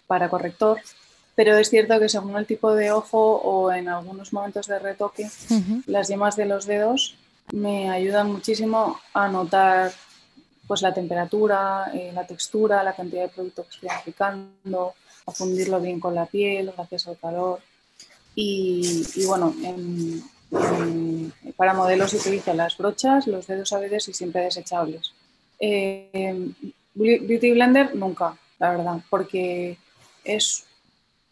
[SPEAKER 5] para corrector, pero es cierto que según el tipo de ojo o en algunos momentos de retoque, las yemas de los dedos me ayudan muchísimo a notar pues, la temperatura, eh, la textura, la cantidad de producto que estoy aplicando, a fundirlo bien con la piel gracias al calor. Y, y bueno, para modelos se utilizan las brochas, los dedos a veces y siempre desechables. Eh, Beauty Blender nunca, la verdad, porque es,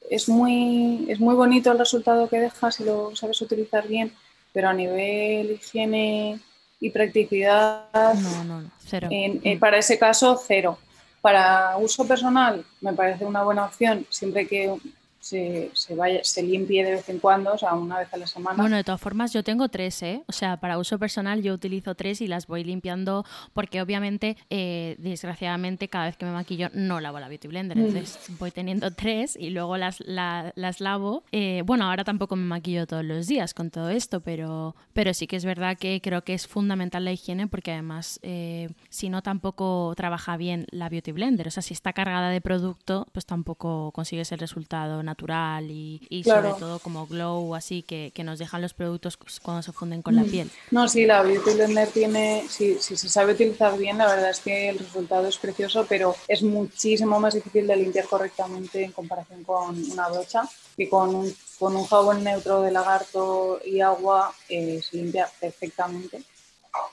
[SPEAKER 5] es, muy, es muy bonito el resultado que dejas si lo sabes utilizar bien, pero a nivel higiene y practicidad,
[SPEAKER 4] no, no, no, cero.
[SPEAKER 5] Mm. para ese caso, cero. Para uso personal me parece una buena opción siempre que se, vaya, se limpie de vez en cuando, o sea, una vez a la semana.
[SPEAKER 4] Bueno, de todas formas, yo tengo tres, ¿eh? O sea, para uso personal yo utilizo tres y las voy limpiando porque obviamente, eh, desgraciadamente, cada vez que me maquillo no lavo la Beauty Blender, mm. entonces voy teniendo tres y luego las, las lavo. Eh, bueno, ahora tampoco me maquillo todos los días con todo esto, pero, pero sí que es verdad que creo que es fundamental la higiene porque además, eh, si no, tampoco trabaja bien la Beauty Blender. O sea, si está cargada de producto, pues tampoco consigues el resultado natural natural y, sobre todo como glow así que, que, nos dejan los productos cuando se funden con la mm. piel.
[SPEAKER 5] No, sí, la Beauty Blender tiene, si, si se sabe utilizar bien, la verdad es que el resultado es precioso, pero es muchísimo más difícil de limpiar correctamente en comparación con una brocha que con un, con un jabón neutro de lagarto y agua eh, se limpia perfectamente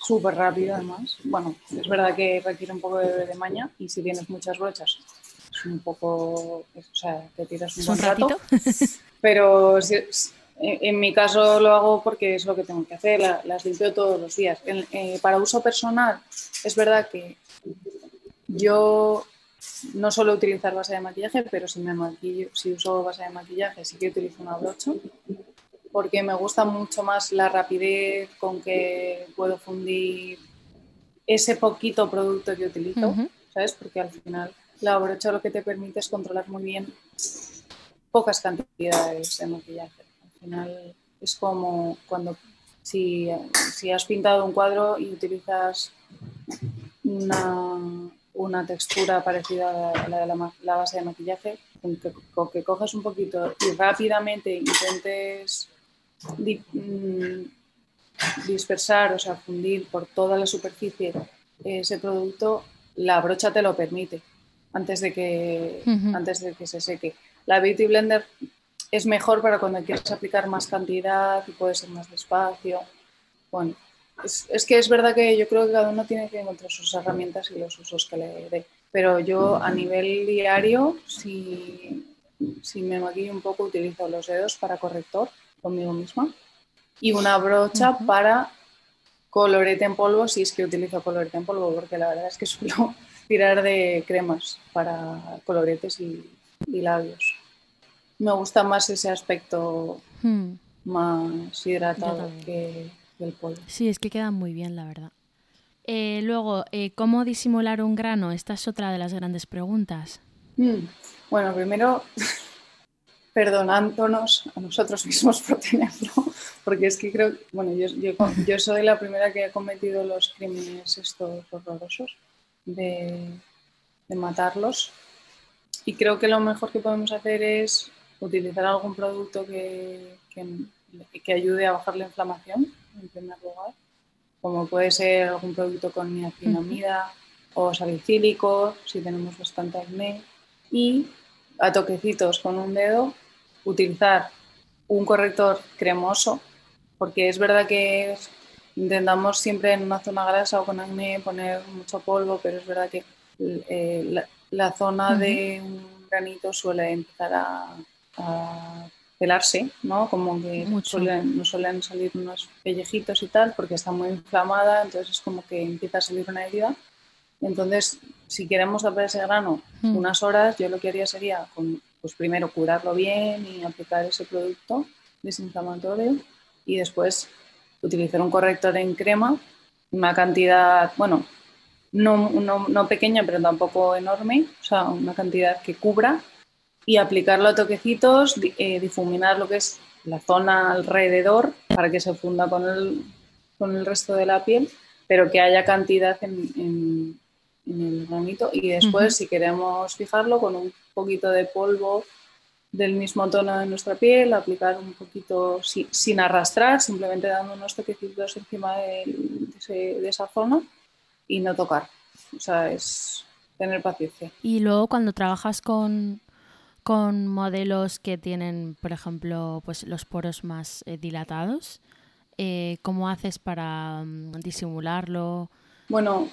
[SPEAKER 5] súper rápido además. Bueno, es verdad que requiere un poco de, de, maña y si tienes muchas brochas un poco, o sea, te tiras un, buen rato. Pero en, mi caso lo hago porque es lo que tengo que hacer, las limpio todos los días. Eh, para uso personal, es verdad que yo no suelo utilizar base de maquillaje, pero si me maquillo, si uso base de maquillaje, sí que utilizo una brocha, porque me gusta mucho más la rapidez con que puedo fundir ese poquito producto que utilizo, ¿sabes? Porque al final la brocha lo que te permite es controlar muy bien pocas cantidades de maquillaje. Al final es como cuando si, has pintado un cuadro y utilizas una, textura parecida a la de la, base de maquillaje, con que, cojas un poquito y rápidamente intentes mm, dispersar, o sea, fundir por toda la superficie ese producto, la brocha te lo permite antes de que, antes de que se seque. La Beauty Blender es mejor para cuando quieres aplicar más cantidad y puede ser más despacio. Bueno, es, que es verdad que yo creo que cada uno tiene que encontrar sus herramientas y los usos que le dé. Pero yo a nivel diario, si, si me maquillo un poco, utilizo los dedos para corrector conmigo misma y una brocha para colorete en polvo, si es que utilizo colorete en polvo, porque la verdad es que suelo tirar de cremas para coloretes y, labios. Me gusta más ese aspecto hmm. más hidratado que, el polvo.
[SPEAKER 4] Sí, es que quedan muy bien, la verdad. Eh, luego, eh, ¿cómo disimular un grano? Esta es otra de las grandes preguntas.
[SPEAKER 5] Hmm. Bueno, primero, perdonándonos a nosotros mismos por tenerlo, porque es que creo, bueno, yo, yo, yo soy la primera que ha cometido los crímenes estos horrorosos de, matarlos. Y creo que lo mejor que podemos hacer es utilizar algún producto que, que, ayude a bajar la inflamación, en primer lugar, como puede ser algún producto con niacinamida o salicílico, si tenemos bastante acné. Y a toquecitos con un dedo, utilizar un corrector cremoso, porque es verdad que intentamos siempre en una zona grasa o con acné poner mucho polvo, pero es verdad que eh, la, zona de un granito suele empezar a, pelarse, ¿no? Como que suelen, nos suelen salir unos pellejitos y tal, porque está muy inflamada, entonces es como que empieza a salir una herida. Entonces, si queremos tapar ese grano unas horas, yo lo que haría sería, con, pues primero curarlo bien y aplicar ese producto desinflamatorio y después utilizar un corrector en crema, una cantidad, bueno, no, no, no, pequeña, pero tampoco enorme, o sea, una cantidad que cubra y aplicarlo a toquecitos, eh, difuminar lo que es la zona alrededor para que se funda con el, con el resto de la piel, pero que haya cantidad en, en, el granito. Y después, si queremos fijarlo, con un poquito de polvo del mismo tono de nuestra piel, aplicar un poquito sin arrastrar, simplemente dando unos toquecitos encima de, de, esa zona y no tocar. O sea, es tener paciencia.
[SPEAKER 4] Y luego cuando trabajas con, con modelos que tienen, por ejemplo, pues los poros más eh, dilatados, eh, ¿cómo haces para mm, disimularlo?
[SPEAKER 5] Bueno,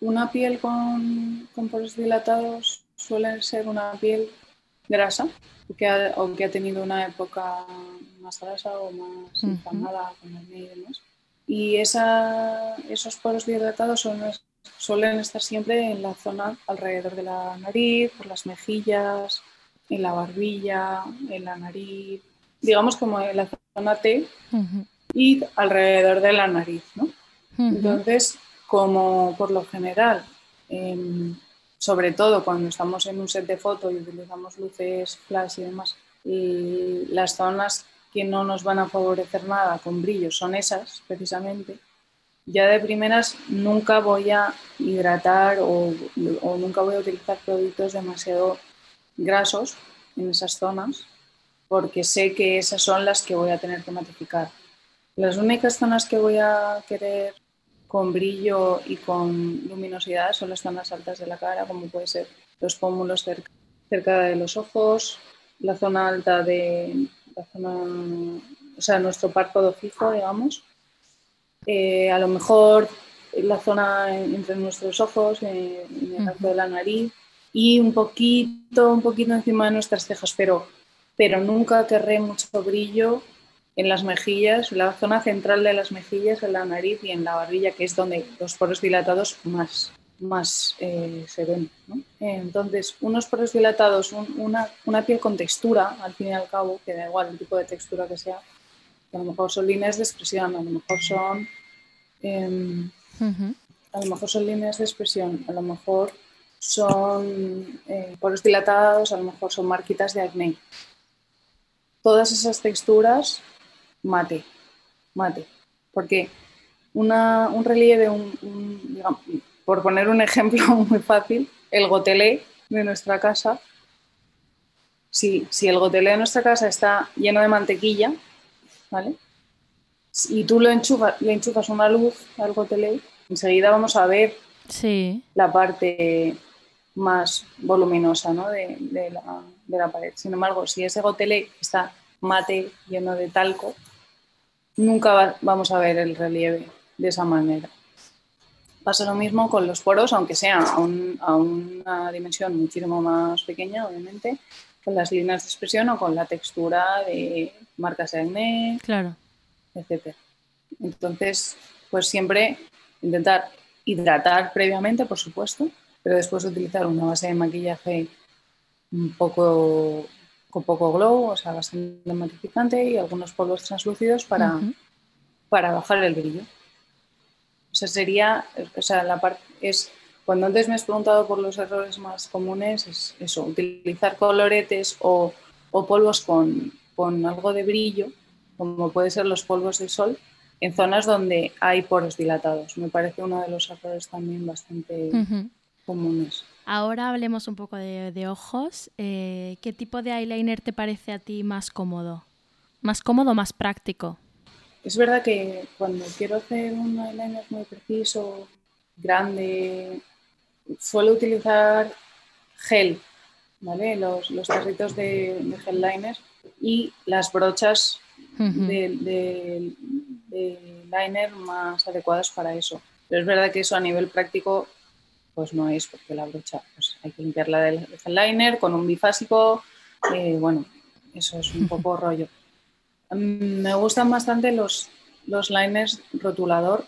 [SPEAKER 5] una piel con, con poros dilatados suele ser una piel grasa, que ha, o que ha tenido una época más grasa o más inflamada con el y demás. Y esa, esos poros dilatados son, suelen estar siempre en la zona alrededor de la nariz, por las mejillas, en la barbilla, en la nariz, digamos como en la zona T y alrededor de la nariz. ¿no? Entonces, como por lo general, em, sobre todo cuando estamos en un set de foto y utilizamos luces flash y demás, y las zonas que no nos van a favorecer nada con brillo son esas, precisamente. Ya de primeras nunca voy a hidratar o, o nunca voy a utilizar productos demasiado grasos en esas zonas porque sé que esas son las que voy a tener que matificar. Las únicas zonas que voy a querer con brillo y con luminosidad son las zonas altas de la cara, como puede ser los pómulos cerca, de los ojos, la zona alta de la zona, o sea, nuestro párpado fijo, digamos. Eh, a lo mejor la zona entre nuestros ojos, en, el arco de la nariz y un poquito, un poquito encima de nuestras cejas, pero, pero nunca querré mucho brillo en las mejillas, en la zona central de las mejillas, en la nariz y en la barbilla, que es donde los poros dilatados más, más eh, se ven. Entonces, unos poros dilatados, una, una, piel con textura, al fin y al cabo, que da igual el tipo de textura que sea, a lo mejor son líneas de expresión, a lo mejor son... Em, a lo mejor son líneas de expresión, a lo mejor son eh, poros dilatados, a lo mejor son marquitas de acné. Todas esas texturas mate, mate. Porque un relieve, por poner un ejemplo muy fácil, el gotelé de nuestra casa, si, si el gotelé de nuestra casa está lleno de mantequilla, ¿vale? Y tú lo enchufas, le enchufas una luz al gotelé, enseguida vamos a ver la parte más voluminosa de, la, de, la, pared. Sin embargo, si ese gotelé está mate, lleno de talco, nunca vamos a ver el relieve de esa manera. Pasa lo mismo con los poros, aunque sea a, una dimensión muchísimo más pequeña, obviamente, con las líneas de expresión o con la textura de marcas de acné,
[SPEAKER 4] claro.
[SPEAKER 5] etc. Entonces, pues siempre intentar hidratar previamente, por supuesto, pero después utilizar una base de maquillaje un poco con poco glow, o sea, bastante matificante y algunos polvos translúcidos para, para bajar el brillo. O sea, sería, o sea, la parte es, cuando antes me has preguntado por los errores más comunes, es eso, utilizar coloretes o, o polvos con, con, algo de brillo, como puede ser los polvos de sol, en zonas donde hay poros dilatados. Me parece uno de los errores también bastante comunes.
[SPEAKER 4] Ahora hablemos un poco de, ojos. Eh, ¿Qué tipo de eyeliner te parece a ti más cómodo? ¿Más cómodo más práctico?
[SPEAKER 5] Es verdad que cuando quiero hacer un eyeliner muy preciso, grande, suelo utilizar gel ¿vale? Los, los tarritos de, de gel liner y las brochas de, de, de liner más adecuadas para eso. Pero es verdad que eso a nivel práctico pues no es porque la brocha pues hay que limpiarla del liner con un bifásico, eh, bueno, eso es un poco rollo. Mm, me gustan bastante los, los liners rotulador,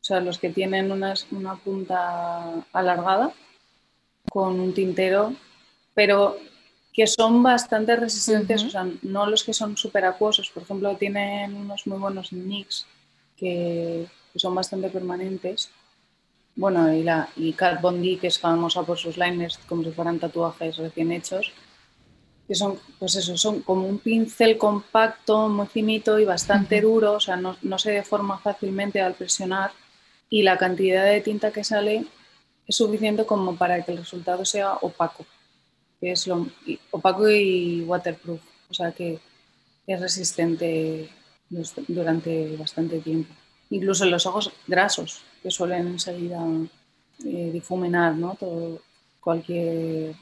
[SPEAKER 5] o sea, los que tienen unas, una punta alargada con un tintero, pero que son bastante resistentes, o sea, no los que son súper acuosos, por ejemplo, tienen unos muy buenos NYX que, que son bastante permanentes bueno, y, la, y Kat Bondi, que es famosa por sus liners como si fueran tatuajes recién hechos, que son, pues eso, son como un pincel compacto, muy finito y bastante duro, o sea, no, no, se deforma fácilmente al presionar y la cantidad de tinta que sale es suficiente como para que el resultado sea opaco, que es lo opaco y waterproof, o sea que es resistente durante bastante tiempo. Incluso los ojos grasos, que suelen enseguida eh, difuminar ¿no? Todo, cualquier,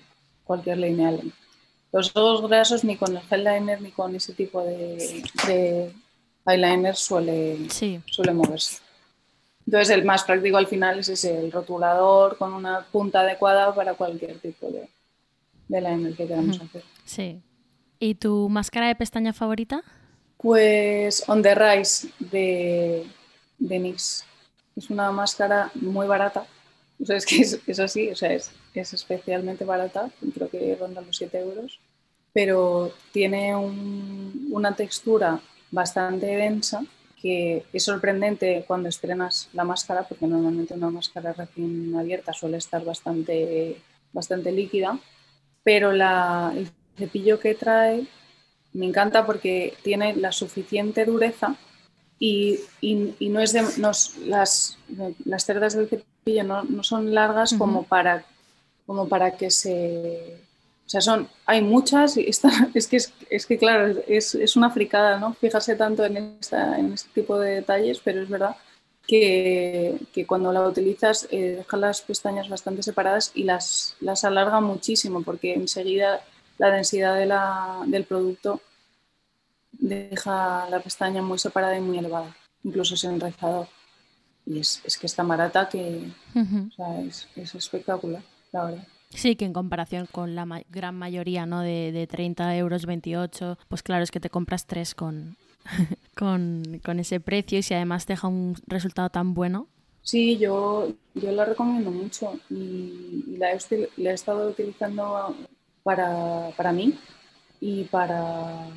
[SPEAKER 5] cualquier lineal. Los ojos grasos ni con el gel liner ni con ese tipo de, de eyeliner suele, suele moverse. Entonces el más práctico al final es ese, el rotulador con una punta adecuada para cualquier tipo de, de liner que queramos hacer.
[SPEAKER 4] Sí. ¿Y tu máscara de pestaña favorita?
[SPEAKER 5] Pues On the Rise de, de NYX es una máscara muy barata. O sea, es que es, así, o sea, es, es, especialmente barata, creo que ronda los 7 euros, pero tiene una textura bastante densa que es sorprendente cuando estrenas la máscara, porque normalmente una máscara recién abierta suele estar bastante, bastante líquida, pero la, el cepillo que trae me encanta porque tiene la suficiente dureza y, y, no es de, las, las cerdas del cepillo no, no son largas como, para, como para que se... O sea, son, hay muchas y esta, es, que, es, es que, claro, es, es, una fricada, ¿no? Fijarse tanto en, esta, en este tipo de detalles, pero es verdad que, que cuando la utilizas eh, deja las pestañas bastante separadas y las, las alarga muchísimo porque enseguida la densidad de la, del producto deja la pestaña muy separada y muy elevada, incluso sin enraizador. Y es, es que está barata que o sea, es, es, espectacular, la verdad.
[SPEAKER 4] Sí, que en comparación con la ma gran mayoría ¿no? de, de 30 euros, 28, pues claro, es que te compras tres con, con, con ese precio y si además deja un resultado tan bueno.
[SPEAKER 5] Sí, yo, yo la recomiendo mucho y, y la, he, la, he, estado utilizando para, para mí y para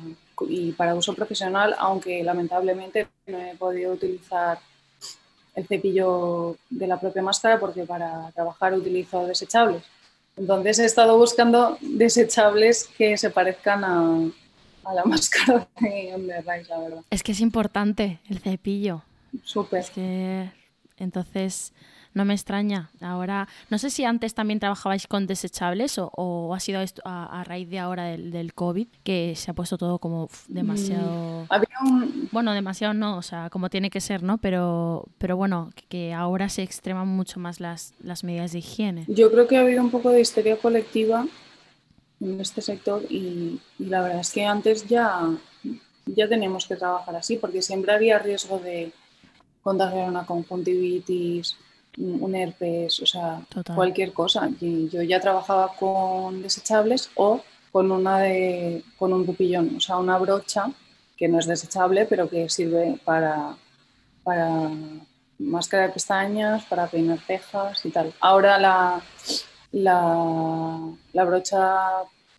[SPEAKER 5] y para uso profesional, aunque lamentablemente no he podido utilizar el cepillo de la propia máscara porque para trabajar utilizo desechables. Entonces he estado buscando desechables que se parezcan a, a la máscara de Under la verdad.
[SPEAKER 4] Es que es importante el cepillo.
[SPEAKER 5] Súper.
[SPEAKER 4] Es que entonces no me extraña. Ahora, no sé si antes también trabajabais con desechables o, o ha sido esto a, a, raíz de ahora del, del, COVID que se ha puesto todo como demasiado...
[SPEAKER 5] Mm, un...
[SPEAKER 4] Bueno, demasiado no, o sea, como tiene que ser, ¿no? Pero, pero bueno, que, que ahora se extreman mucho más las, las medidas de higiene.
[SPEAKER 5] Yo creo que ha habido un poco de histeria colectiva en este sector y, y la verdad es que antes ya, ya teníamos que trabajar así porque siempre había riesgo de contagiar una conjuntivitis, un herpes, o sea, Total. cualquier cosa. Y yo ya trabajaba con desechables o con una de con un pupillón, o sea, una brocha que no es desechable, pero que sirve para, para máscara de pestañas, para peinar cejas y tal. Ahora la, la, la brocha,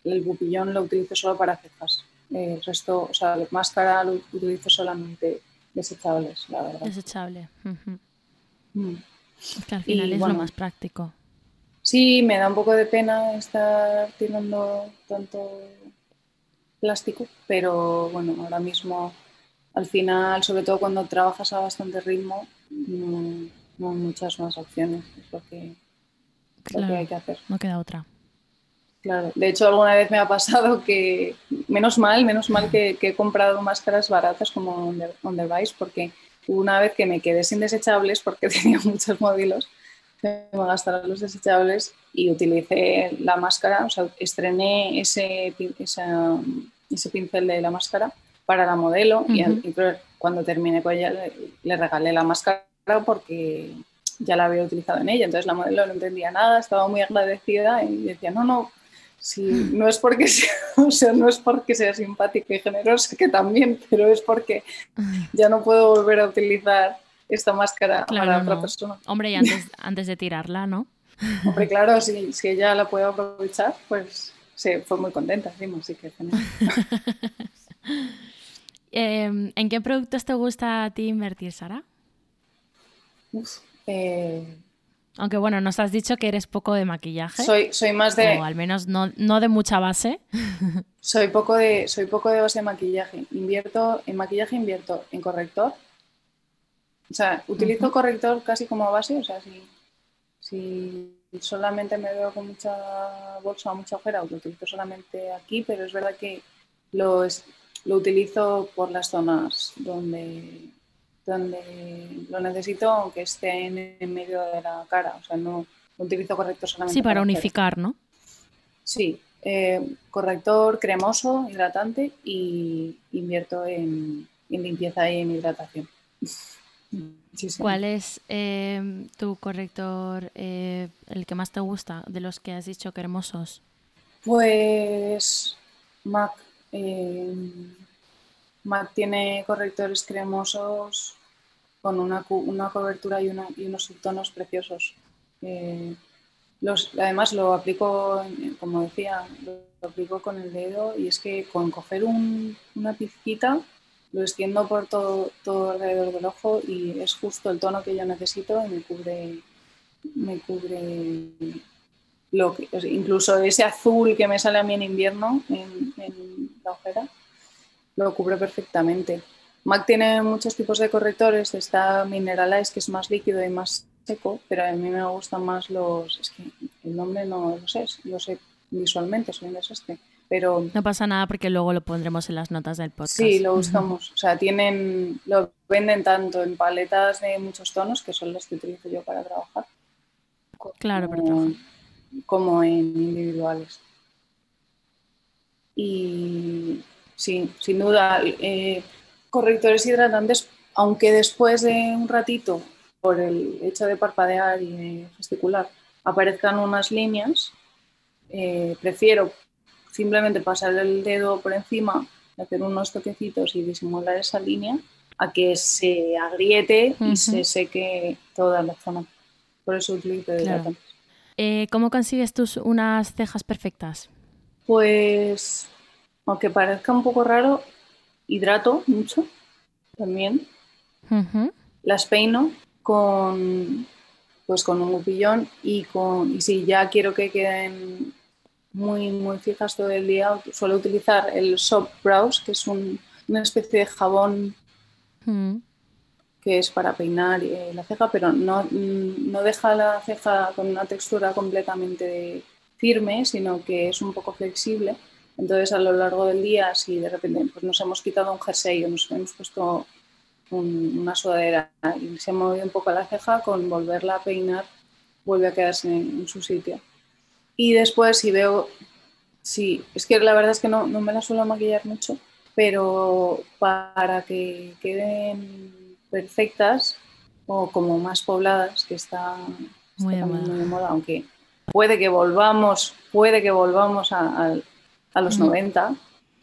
[SPEAKER 5] el pupillón lo utilizo solo para cejas. El resto, o sea, la máscara lo utilizo solamente desechables, la verdad.
[SPEAKER 4] Desechable. Uh -huh. mm. Es que al final y, es bueno, lo más práctico.
[SPEAKER 5] Sí, me da un poco de pena estar tirando tanto plástico, pero bueno, ahora mismo al final, sobre todo cuando trabajas a bastante ritmo, no, no hay muchas más opciones. Es lo que,
[SPEAKER 4] claro,
[SPEAKER 5] lo que hay que hacer.
[SPEAKER 4] No queda otra.
[SPEAKER 5] Claro, de hecho alguna vez me ha pasado que, menos mal, menos mal que, que he comprado máscaras baratas como On The Vice, porque una vez que me quedé sin desechables porque tenía muchos módulos, se me gastaron los desechables y utilicé la máscara, o sea, estrené ese, ese pincel de la máscara para la modelo y, cuando terminé con ella le, regalé la máscara porque ya la había utilizado en ella, entonces la modelo no entendía nada, estaba muy agradecida y decía, no, no, si no es porque sea, o sea, no es porque sea simpática y generosa, que también, pero es porque ya no puedo volver a utilizar esta máscara para otra persona.
[SPEAKER 4] Hombre, y antes, antes de tirarla, ¿no?
[SPEAKER 5] Hombre, claro, si, si ella la puede aprovechar, pues sí, fue muy contenta, sí, así que genial.
[SPEAKER 4] Em, ¿En qué productos te gusta a ti invertir, Sara?
[SPEAKER 5] Eh,
[SPEAKER 4] Aunque bueno, nos has dicho que eres poco de maquillaje.
[SPEAKER 5] Soy, soy más de.
[SPEAKER 4] O al menos no, de mucha base.
[SPEAKER 5] soy poco de, soy poco de base de maquillaje. Invierto, en maquillaje invierto en corrector. O sea, utilizo corrector casi como base. O sea, si, si solamente me veo con mucha bolsa o mucha ojera, lo utilizo solamente aquí, pero es verdad que lo, lo utilizo por las zonas donde, donde lo necesito, aunque esté en, medio de la cara. O sea, no, utilizo corrector solamente.
[SPEAKER 4] Sí, para, unificar, ¿no?
[SPEAKER 5] Sí, eh, corrector cremoso, hidratante y invierto en, limpieza y en hidratación.
[SPEAKER 4] ¿Cuál es eh, tu corrector, eh, el que más te gusta de los que has dicho cremosos?
[SPEAKER 5] Pues MAC eh, MAC tiene correctores cremosos con una, cobertura y, unos subtonos preciosos. Eh, además lo aplico, como decía, lo, aplico con el dedo y es que con coger una pizquita lo extiendo por todo, todo alrededor del ojo y es justo el tono que yo necesito y me cubre, me cubre lo que, incluso ese azul que me sale a mí en invierno en, la ojera, lo cubre perfectamente. MAC tiene muchos tipos de correctores, está Mineralize que es más líquido y más seco, pero a mí me gustan más los, es que el nombre no lo sé, lo sé visualmente, soy un desastre, pero...
[SPEAKER 4] No pasa nada porque luego lo pondremos en las notas del podcast.
[SPEAKER 5] Sí, lo buscamos, o sea, tienen, lo venden tanto en paletas de muchos tonos, que son las que utilizo yo para trabajar.
[SPEAKER 4] Claro, trabajar
[SPEAKER 5] como en individuales. Y sí, sin duda, eh, correctores hidratantes, aunque después de un ratito, por el hecho de parpadear y de gesticular, aparezcan unas líneas, eh, prefiero simplemente pasar el dedo por encima, hacer unos toquecitos y disimular esa línea, a que se agriete y se seque toda la zona. Por eso utilizo hidratantes.
[SPEAKER 4] Eh, ¿Cómo consigues tus unas cejas perfectas?
[SPEAKER 5] Pues, aunque parezca un poco raro, hidrato mucho también. Las peino con, pues con un gupillón y, con, y si ya quiero que queden muy, muy fijas todo el día, suelo utilizar el Soft Brows, que es una especie de jabón que es para peinar eh, la ceja, pero no, no, deja la ceja con una textura completamente firme, sino que es un poco flexible. Entonces, a lo largo del día, si de repente pues, nos hemos quitado un jersey o nos hemos puesto una sudadera y se ha movido un poco la ceja, con volverla a peinar vuelve a quedarse en, su sitio. Y después, si veo, sí, es que la verdad es que no, no me la suelo maquillar mucho, pero para que queden perfectas o como más pobladas, que está, muy, de moda, aunque puede que volvamos, puede que volvamos a, los 90.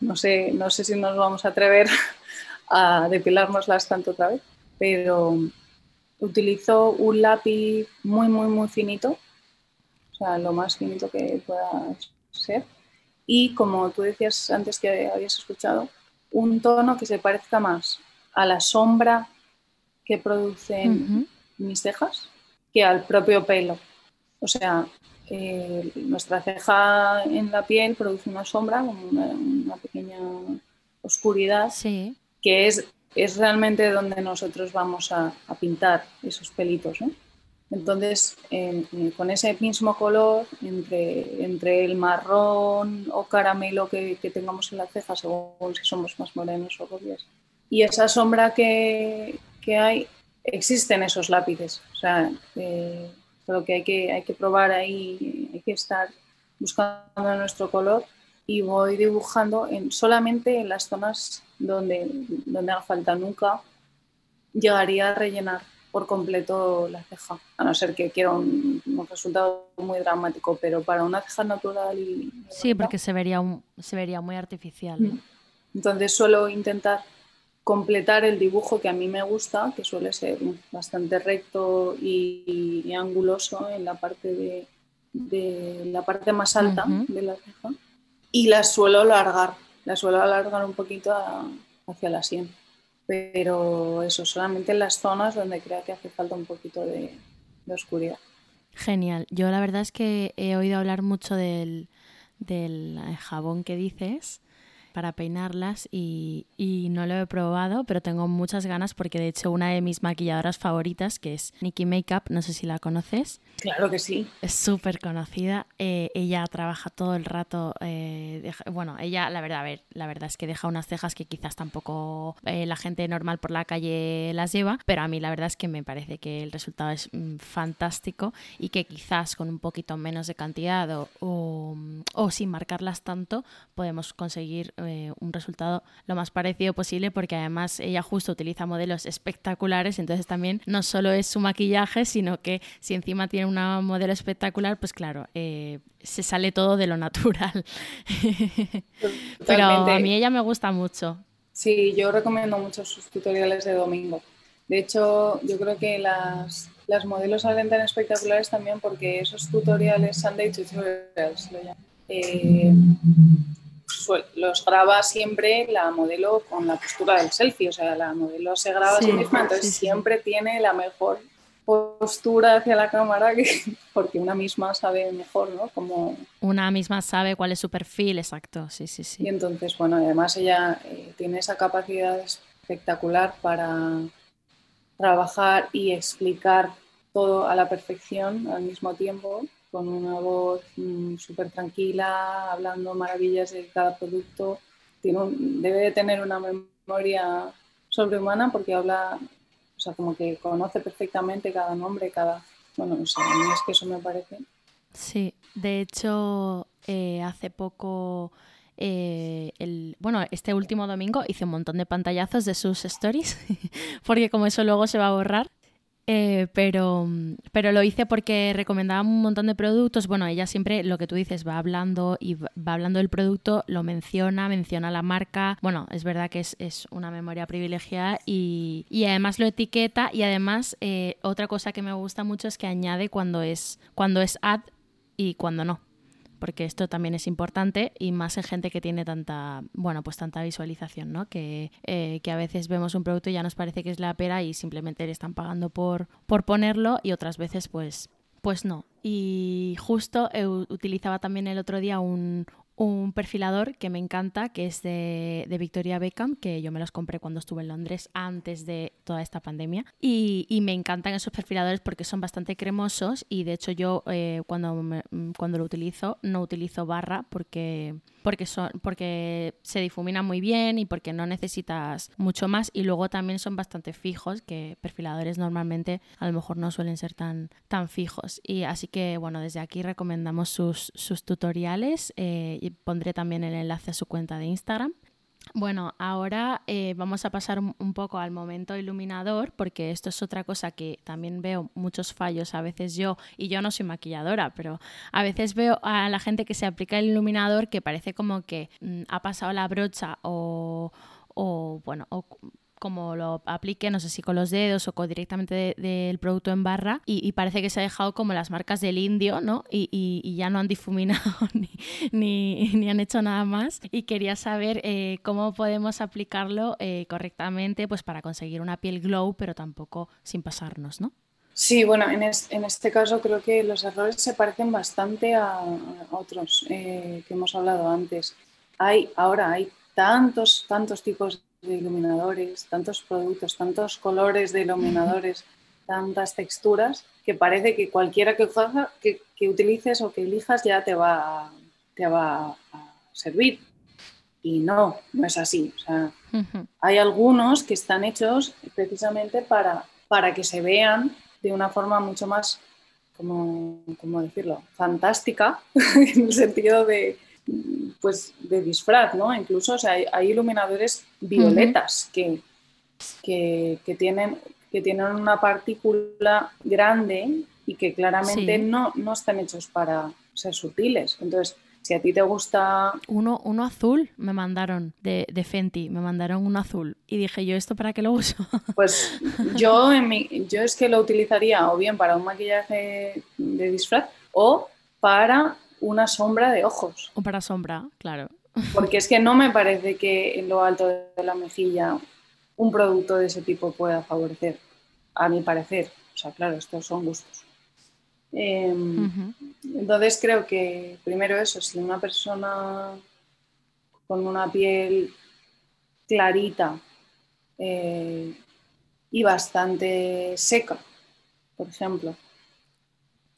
[SPEAKER 5] No sé, no sé si nos vamos a atrever a depilárnoslas tanto otra vez, pero utilizo un lápiz muy, muy, muy finito, o sea, lo más finito que pueda ser. Y como tú decías antes que habías escuchado, un tono que se parezca más a la sombra que producen mis cejas que al propio pelo. O sea, eh, nuestra ceja en la piel produce una sombra, una, pequeña oscuridad, que es, es realmente donde nosotros vamos a, pintar esos pelitos. Entonces, con ese mismo color, entre, entre el marrón o caramelo que, que, tengamos en la ceja, según si somos más morenos o rubias, y esa sombra que, que hay, existen esos lápices. O sea, eh, Creo que hay que, hay que probar ahí, hay que estar buscando nuestro color y voy dibujando en, solamente en las zonas donde, donde haga falta. Nunca llegaría a rellenar por completo la ceja, a no ser que quiera un, resultado muy dramático, pero para una ceja natural y...
[SPEAKER 4] Sí, porque se vería, se vería muy artificial.
[SPEAKER 5] Mm. Entonces suelo intentar completar el dibujo que a mí me gusta, que suele ser bastante recto y, anguloso en la parte de, la parte más alta de la ceja, y la suelo alargar, la suelo alargar un poquito hacia la sien pero eso, solamente en las zonas donde crea que hace falta un poquito de, oscuridad.
[SPEAKER 4] Genial. Yo la verdad es que he oído hablar mucho del, del jabón que dices para peinarlas y, no lo he probado, pero tengo muchas ganas porque de hecho una de mis maquilladoras favoritas, que es Nikki Makeup, no sé si la conoces.
[SPEAKER 5] Claro que sí.
[SPEAKER 4] Es súper conocida. Eh, ella trabaja todo el rato, eh, bueno, ella la verdad, a ver, la verdad es que deja unas cejas que quizás tampoco eh, la gente normal por la calle las lleva, pero a mí la verdad es que me parece que el resultado es mm, fantástico y que quizás con un poquito menos de cantidad o, o sin marcarlas tanto podemos conseguir eh, un resultado lo más parecido posible porque además ella justo utiliza modelos espectaculares, entonces también no solo es su maquillaje, sino que si encima tiene una modelo espectacular, pues claro, eh, se sale todo de lo natural. Pero a mí ella me gusta mucho.
[SPEAKER 5] Sí, yo recomiendo mucho sus tutoriales de domingo. De hecho, yo creo que las, las modelos salen tan espectaculares también porque esos tutoriales Sunday tutorials lo llaman. Eh, los graba siempre la modelo con la postura del selfie, o sea, la modelo se graba a sí misma, entonces siempre tiene la mejor postura hacia la cámara que, porque una misma sabe mejor, ¿no? Como...
[SPEAKER 4] Una misma sabe cuál es su perfil, exacto, sí, sí, sí.
[SPEAKER 5] Y entonces, bueno, además ella eh, tiene esa capacidad espectacular para trabajar y explicar todo a la perfección al mismo tiempo con una voz mm, súper tranquila, hablando maravillas de cada producto. Tiene debe de tener una memoria sobrehumana porque habla, o sea, como que conoce perfectamente cada nombre, cada... Bueno, no sé, a mí es que eso me parece.
[SPEAKER 4] Sí, de hecho, eh, hace poco... Eh, el, bueno, este último domingo hice un montón de pantallazos de sus stories, porque como eso luego se va a borrar, eh, pero, pero lo hice porque recomendaba un montón de productos. Bueno, ella siempre lo que tú dices va hablando y va hablando del producto, lo menciona, menciona la marca. Bueno, es verdad que es, es una memoria privilegiada y, y, además lo etiqueta. Y además, eh, otra cosa que me gusta mucho es que añade cuando es, cuando es ad y cuando no porque esto también es importante y más en gente que tiene tanta, bueno, pues tanta visualización, ¿no? Que, eh, que a veces vemos un producto y ya nos parece que es la pera y simplemente le están pagando por, por ponerlo y otras veces pues, pues no. Y justo utilizaba también el otro día un, un perfilador que me encanta, que es de, Victoria Beckham, que yo me los compré cuando estuve en Londres antes de toda esta pandemia. Y, me encantan esos perfiladores porque son bastante cremosos y de hecho yo eh, cuando, cuando lo utilizo no utilizo barra porque porque, son, porque se difuminan muy bien y porque no necesitas mucho más y luego también son bastante fijos, que perfiladores normalmente a lo mejor no suelen ser tan, tan fijos. Y así que bueno, desde aquí recomendamos sus, sus tutoriales eh, pondré también el enlace a su cuenta de Instagram. Bueno, ahora eh, vamos a pasar un poco al momento iluminador, porque esto es otra cosa que también veo muchos fallos a veces yo, y yo no soy maquilladora, pero a veces veo a la gente que se aplica el iluminador que parece como que mm, ha pasado la brocha o, o bueno, o como lo aplique, no sé si con los dedos o con directamente del producto en barra, y, parece que se ha dejado como las marcas del indio, ¿no? Y, ya no han difuminado ni, ni, han hecho nada más. Y quería saber eh, cómo podemos aplicarlo eh, correctamente pues para conseguir una piel glow, pero tampoco sin pasarnos, ¿no?
[SPEAKER 5] Sí, bueno, en, este caso creo que los errores se parecen bastante a, otros eh, que hemos hablado antes. Hay, ahora hay tantos, tantos tipos de iluminadores, tantos productos, tantos colores de iluminadores, tantas texturas, que parece que cualquiera que, que, que utilices o que elijas ya te va, a, te va a servir. Y no, no es así. Hay algunos que están hechos precisamente para, para que se vean de una forma mucho más ¿cómo, decirlo? Fantástica, en el sentido de, pues, de disfraz, ¿no? Incluso, o sea, hay, iluminadores violetas que, que, tienen, que tienen una partícula grande y que claramente no, no están hechos para ser sutiles. Entonces, si a ti te gusta...
[SPEAKER 4] Uno, uno azul me mandaron de, de, Fenty, me mandaron un azul. Y dije, ¿yo esto para qué lo uso?
[SPEAKER 5] Pues yo, en mi, yo es que lo utilizaría o bien para un maquillaje de disfraz o para una sombra de ojos.
[SPEAKER 4] O para sombra, claro.
[SPEAKER 5] Porque es que no me parece que en lo alto de la mejilla un producto de ese tipo pueda favorecer, a mi parecer. O sea, claro, estos son gustos. Em, entonces creo que primero eso, si una persona con una piel clarita eh, y bastante seca, por ejemplo,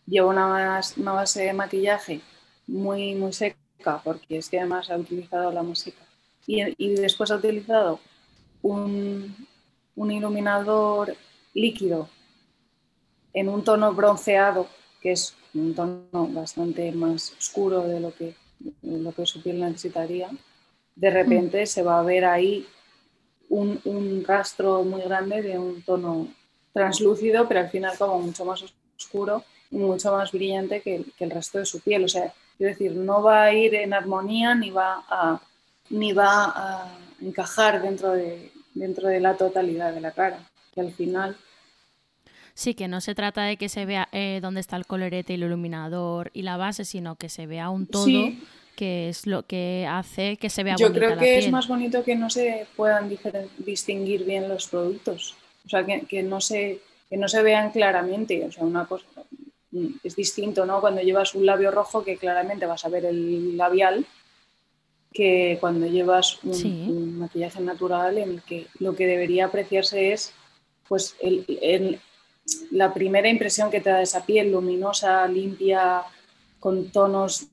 [SPEAKER 5] lleva una, una, base de maquillaje muy, muy seca, porque es que además ha utilizado la música, y, y después ha utilizado un, un iluminador líquido en un tono bronceado que es un tono bastante más oscuro de lo que, lo que su piel necesitaría, de repente mm. se va a ver ahí un, un, rastro muy grande de un tono translúcido, pero al final como mucho más oscuro y mucho más brillante que, que, el resto de su piel. O sea, quiero decir, no va a ir en armonía ni va a, ni va a encajar dentro de, dentro de la totalidad de la cara, que al final
[SPEAKER 4] Sí, que no se trata de que se vea eh, dónde está el colorete y el iluminador y la base, sino que se vea un todo. que es lo que hace que se vea
[SPEAKER 5] Yo creo que es más bonito que no se puedan distinguir bien los productos, o sea, que, que, no se, que no se vean claramente, o sea, una cosa es distinto, ¿no? Cuando llevas un labio rojo que claramente vas a ver el labial que cuando llevas un, un maquillaje natural en el que lo que debería apreciarse es pues el, el, la primera impresión que te da esa piel luminosa, limpia, con tonos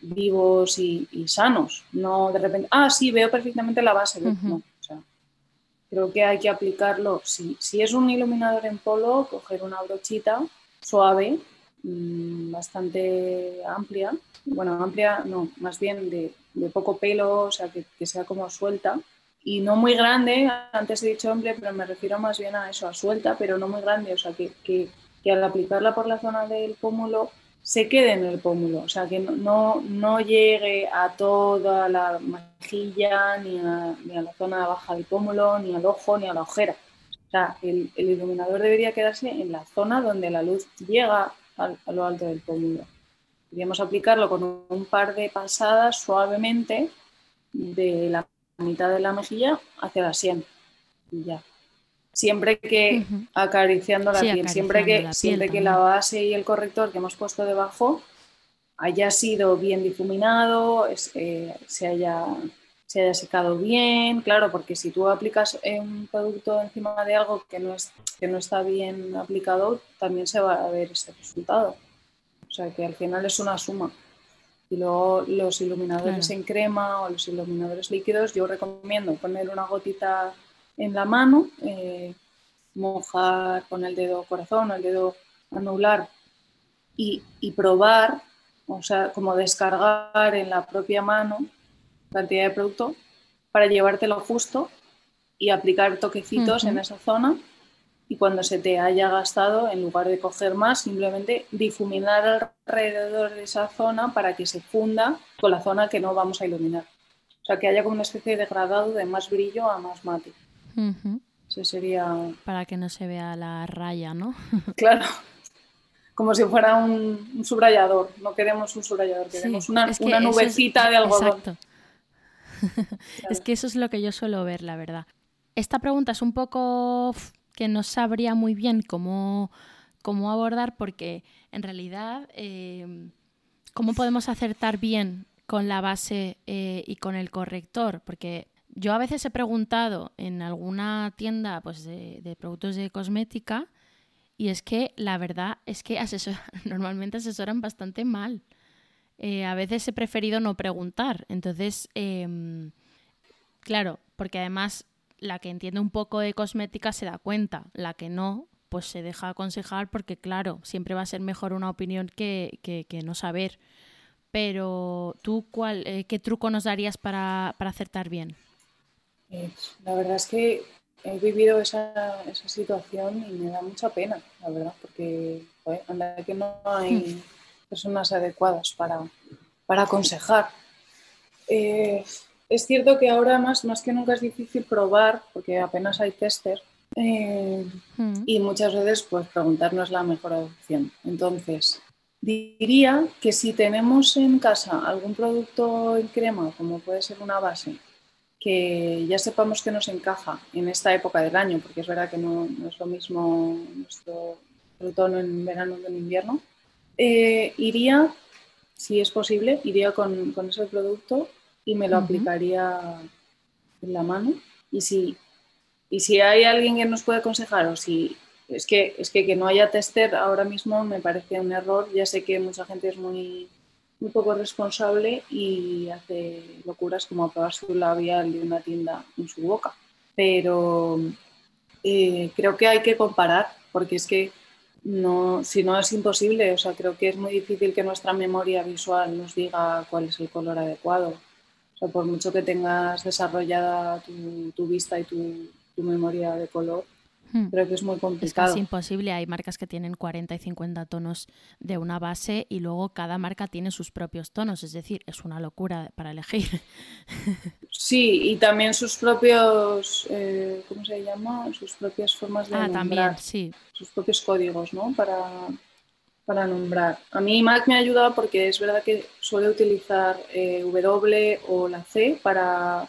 [SPEAKER 5] vivos y, sanos. No de repente, ah, sí, veo perfectamente la base. creo que hay que aplicarlo. Si, si, es un iluminador en polo, coger una brochita suave, bastante amplia. Bueno, amplia, no, más bien de, poco pelo, o sea, que, sea como suelta y no muy grande, antes he dicho hombre, pero me refiero más bien a eso, a suelta, pero no muy grande, o sea, que, que, al aplicarla por la zona del pómulo se quede en el pómulo, o sea, que no, no llegue a toda la mejilla, ni a, la zona baja del pómulo, ni al ojo, ni a la ojera. O sea, el iluminador debería quedarse en la zona donde la luz llega a, lo alto del pómulo. Podríamos aplicarlo con un par de pasadas suavemente de la mitad de la mejilla hacia la sien. Y ya. Siempre que acariciando la piel, siempre que, la, siempre que la base y el corrector que hemos puesto debajo haya sido bien difuminado, eh, se, haya, se haya secado bien, claro, porque si tú aplicas un producto encima de algo que no, es, que no está bien aplicado, también se va a ver ese resultado. O sea que al final es una suma. Y luego los iluminadores en crema o los iluminadores líquidos, yo recomiendo poner una gotita en la mano, eh, mojar con el dedo corazón o el dedo anular y, y, probar, o sea, como descargar en la propia mano cantidad de producto para llevártelo justo y aplicar toquecitos en esa zona y cuando se te haya gastado, en lugar de coger más, simplemente difuminar alrededor de esa zona para que se funda con la zona que no vamos a iluminar. O sea, que haya como una especie de degradado de más brillo a más mate. Eso sería...
[SPEAKER 4] Para que no se vea la raya, ¿no?
[SPEAKER 5] claro. Como si fuera un, subrayador. No queremos un subrayador, queremos una, una nubecita de algodón. Exacto.
[SPEAKER 4] Es que eso es lo que yo suelo ver, la verdad. Esta pregunta es un poco que no sabría muy bien cómo, cómo abordar porque en realidad eh, cómo podemos acertar bien con la base eh, y con el corrector porque yo a veces he preguntado en alguna tienda pues, de, productos de cosmética y es que la verdad es que normalmente asesoran bastante mal. Eh, a veces he preferido no preguntar. Entonces, em, claro, porque además la que entiende un poco de cosmética se da cuenta, la que no, pues se deja aconsejar porque, claro, siempre va a ser mejor una opinión que, que, no saber. Pero tú, cuál, eh, ¿qué truco nos darías para, para acertar bien?
[SPEAKER 5] Eh, la verdad es que he vivido esa, esa, situación y me da mucha pena, la verdad, porque anda que no hay. personas adecuadas para, para aconsejar. Eh, es cierto que ahora más, más que nunca es difícil probar, porque apenas hay tester, eh, hmm. y muchas veces pues preguntar no es la mejor opción. Entonces, diría que si tenemos en casa algún producto en crema, como puede ser una base, que ya sepamos que nos encaja en esta época del año, porque es verdad que no, es lo mismo nuestro otoño en verano que en invierno, eh, iría, si es posible, iría con, con ese producto y me lo aplicaría en la mano. Y si, y si hay alguien que nos puede aconsejar o si es que, es que que no haya tester ahora mismo me parece un error. Ya sé que mucha gente es muy muy poco responsable y hace locuras como probar su labial de una tienda en su boca. Pero eh, creo que hay que comparar, porque es que no, si no es imposible, o sea, creo que es muy difícil que nuestra memoria visual nos diga cuál es el color adecuado. O sea, por mucho que tengas desarrollada tu, vista y tu, tu memoria de color. Creo que es muy complicado.
[SPEAKER 4] Es imposible. Hay marcas que tienen 40 y 50 tonos de una base y luego cada marca tiene sus propios tonos. Es decir, es una locura para elegir.
[SPEAKER 5] Sí, y también sus propios, eh, ¿cómo se llama? Sus propias formas de
[SPEAKER 4] ah,
[SPEAKER 5] nombrar.
[SPEAKER 4] También, sí.
[SPEAKER 5] Sus propios códigos, ¿no? Para, para nombrar. A mí Mac me ha ayudado porque es verdad que suele utilizar eh, W o la C para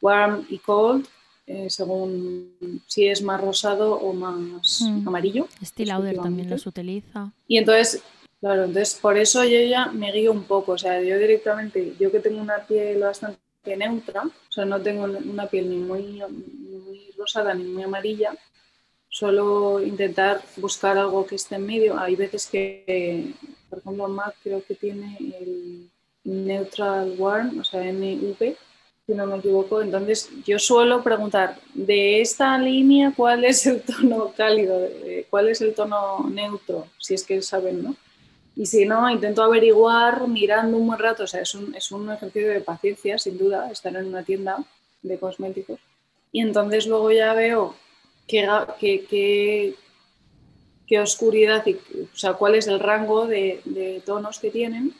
[SPEAKER 5] warm y cold eh, según si es más rosado o más mm. amarillo.
[SPEAKER 4] Steel Lauder también los utiliza.
[SPEAKER 5] Y entonces, claro, entonces por eso yo ya me guío un poco, o sea, yo directamente, yo que tengo una piel bastante neutra, o sea, no tengo una piel ni muy, muy rosada ni muy amarilla, suelo intentar buscar algo que esté en medio. Hay veces que, por ejemplo, Mac creo que tiene el Neutral Warm, o sea, NV, si no me equivoco. Entonces, yo suelo preguntar, de esta línea, ¿cuál es el tono cálido? ¿Cuál es el tono neutro? Si es que saben, ¿no? Y si no, intento averiguar mirando un buen rato. O sea, es un, es un ejercicio de paciencia, sin duda, estar en una tienda de cosméticos. Y entonces luego ya veo qué, qué, qué, oscuridad, y, o sea, cuál es el rango de, de tonos que tienen.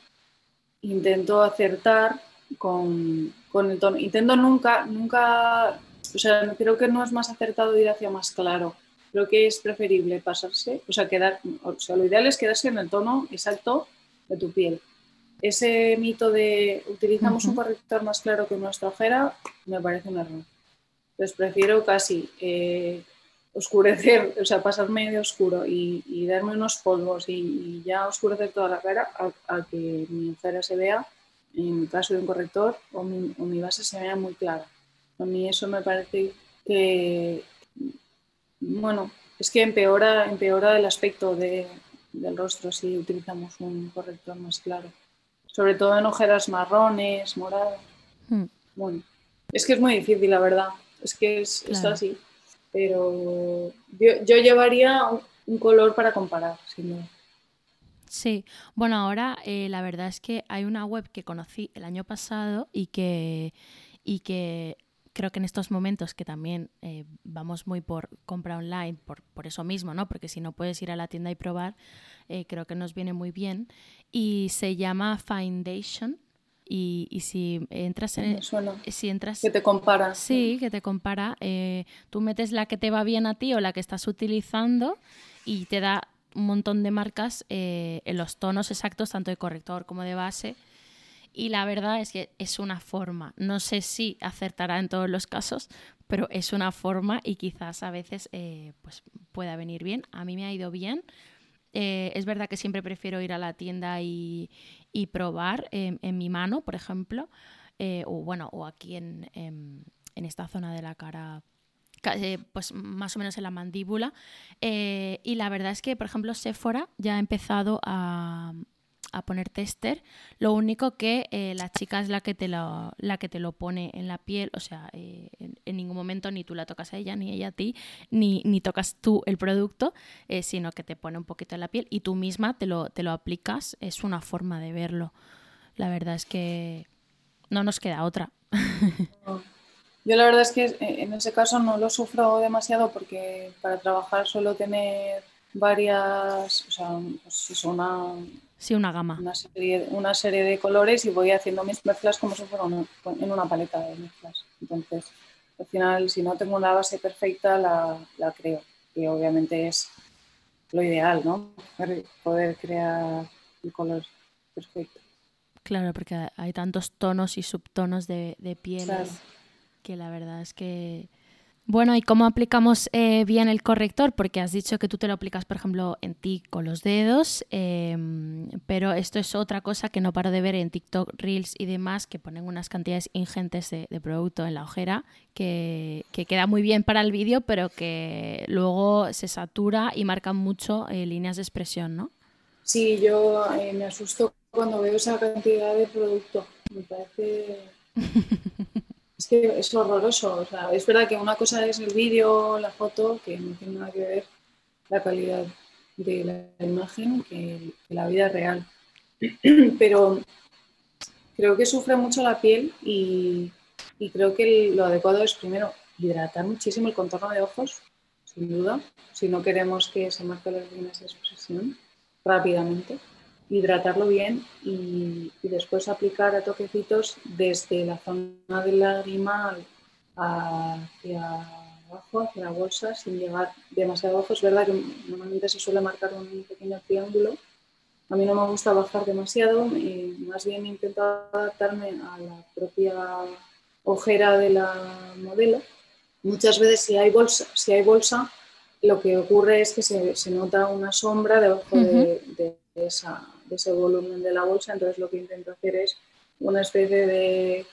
[SPEAKER 5] Intento acertar con, con el tono. Intento nunca, nunca, o sea, creo que no es más acertado ir hacia más claro. Creo que es preferible pasarse, o sea, quedar, o sea, lo ideal es quedarse en el tono exacto de tu piel. Ese mito de utilizamos un corrector más claro que nuestra ojera me parece un error. Entonces prefiero casi eh, oscurecer, o sea, pasar medio oscuro y, darme unos polvos y, ya oscurecer toda la cara a, a que mi ojera se vea en caso de un corrector o mi, base se vea muy clara. A mí eso me parece que, bueno, es que empeora, empeora el aspecto del rostro si utilizamos un corrector más claro. Sobre todo en ojeras marrones, moradas. Hmm. Bueno, es que es muy difícil, la verdad. Es que es, así. Pero yo, yo llevaría un, color para comparar, sin duda.
[SPEAKER 4] Sí, bueno, ahora eh, la verdad es que hay una web que conocí el año pasado y que, y que creo que en estos momentos que también eh, vamos muy por compra online, por, por, eso mismo, ¿no? Porque si no puedes ir a la tienda y probar, eh, creo que nos viene muy bien. Y se llama Foundation. Y, y si entras en... Si entras,
[SPEAKER 5] que te compara.
[SPEAKER 4] Sí, que te compara. tú metes la que te va bien a ti o la que estás utilizando y te da un montón de marcas eh, en los tonos exactos, tanto de corrector como de base. Y la verdad es que es una forma. No sé si acertará en todos los casos, pero es una forma y quizás a veces eh, pues pueda venir bien. A mí me ha ido bien. Eh, es verdad que siempre prefiero ir a la tienda y, probar en mi mano, por ejemplo, o bueno, o aquí en, en, esta zona de la cara pues más o menos en la mandíbula. Eh, y la verdad es que, por ejemplo, Sephora ya ha empezado a, a poner tester. Lo único que eh, la chica es la que, te lo, la que te lo pone en la piel, o sea, eh, en, ningún momento ni tú la tocas a ella, ni ella a ti, ni, ni tocas tú el producto, eh, sino que te pone un poquito en la piel y tú misma te lo, te lo aplicas. Es una forma de verlo. La verdad es que no nos queda otra.
[SPEAKER 5] Yo la verdad es que en ese caso no lo sufro demasiado porque para trabajar suelo tener varias, o sea, pues es una,
[SPEAKER 4] sí, una gama.
[SPEAKER 5] Una serie, una serie de colores y voy haciendo mis mezclas como si fuera en una paleta de mezclas. Entonces, al final, si no tengo una base perfecta, la, la creo. Y obviamente es lo ideal, ¿no? Poder crear el color perfecto.
[SPEAKER 4] Claro, porque hay tantos tonos y subtonos de, de piel que la verdad es que... Bueno, ¿y cómo aplicamos eh, bien el corrector? Porque has dicho que tú te lo aplicas, por ejemplo, en ti con los dedos, em, pero esto es otra cosa que no paro de ver en TikTok, Reels y demás, que ponen unas cantidades ingentes de, producto en la ojera, que, queda muy bien para el vídeo, pero que luego se satura y marca mucho eh, líneas de expresión, ¿no?
[SPEAKER 5] Sí, yo eh, me asusto cuando veo esa cantidad de producto. Me parece... es que es horroroso. O sea, es verdad que una cosa es el vídeo, la foto, que no tiene nada que ver la calidad de la imagen que, la vida real. Pero creo que sufre mucho la piel y, creo que lo adecuado es primero hidratar muchísimo el contorno de ojos, sin duda, si no queremos que se marquen las líneas de expresión rápidamente hidratarlo bien y, después aplicar a toquecitos desde la zona del lagrimal hacia abajo, hacia la bolsa, sin llegar demasiado abajo. Es verdad que normalmente se suele marcar un pequeño triángulo. A mí no me gusta bajar demasiado, y más bien intento adaptarme a la propia ojera de la modelo. Muchas veces si hay bolsa, si hay bolsa lo que ocurre es que se, nota una sombra debajo de, esa, ese volumen de la bolsa, entonces lo que intento hacer es una especie de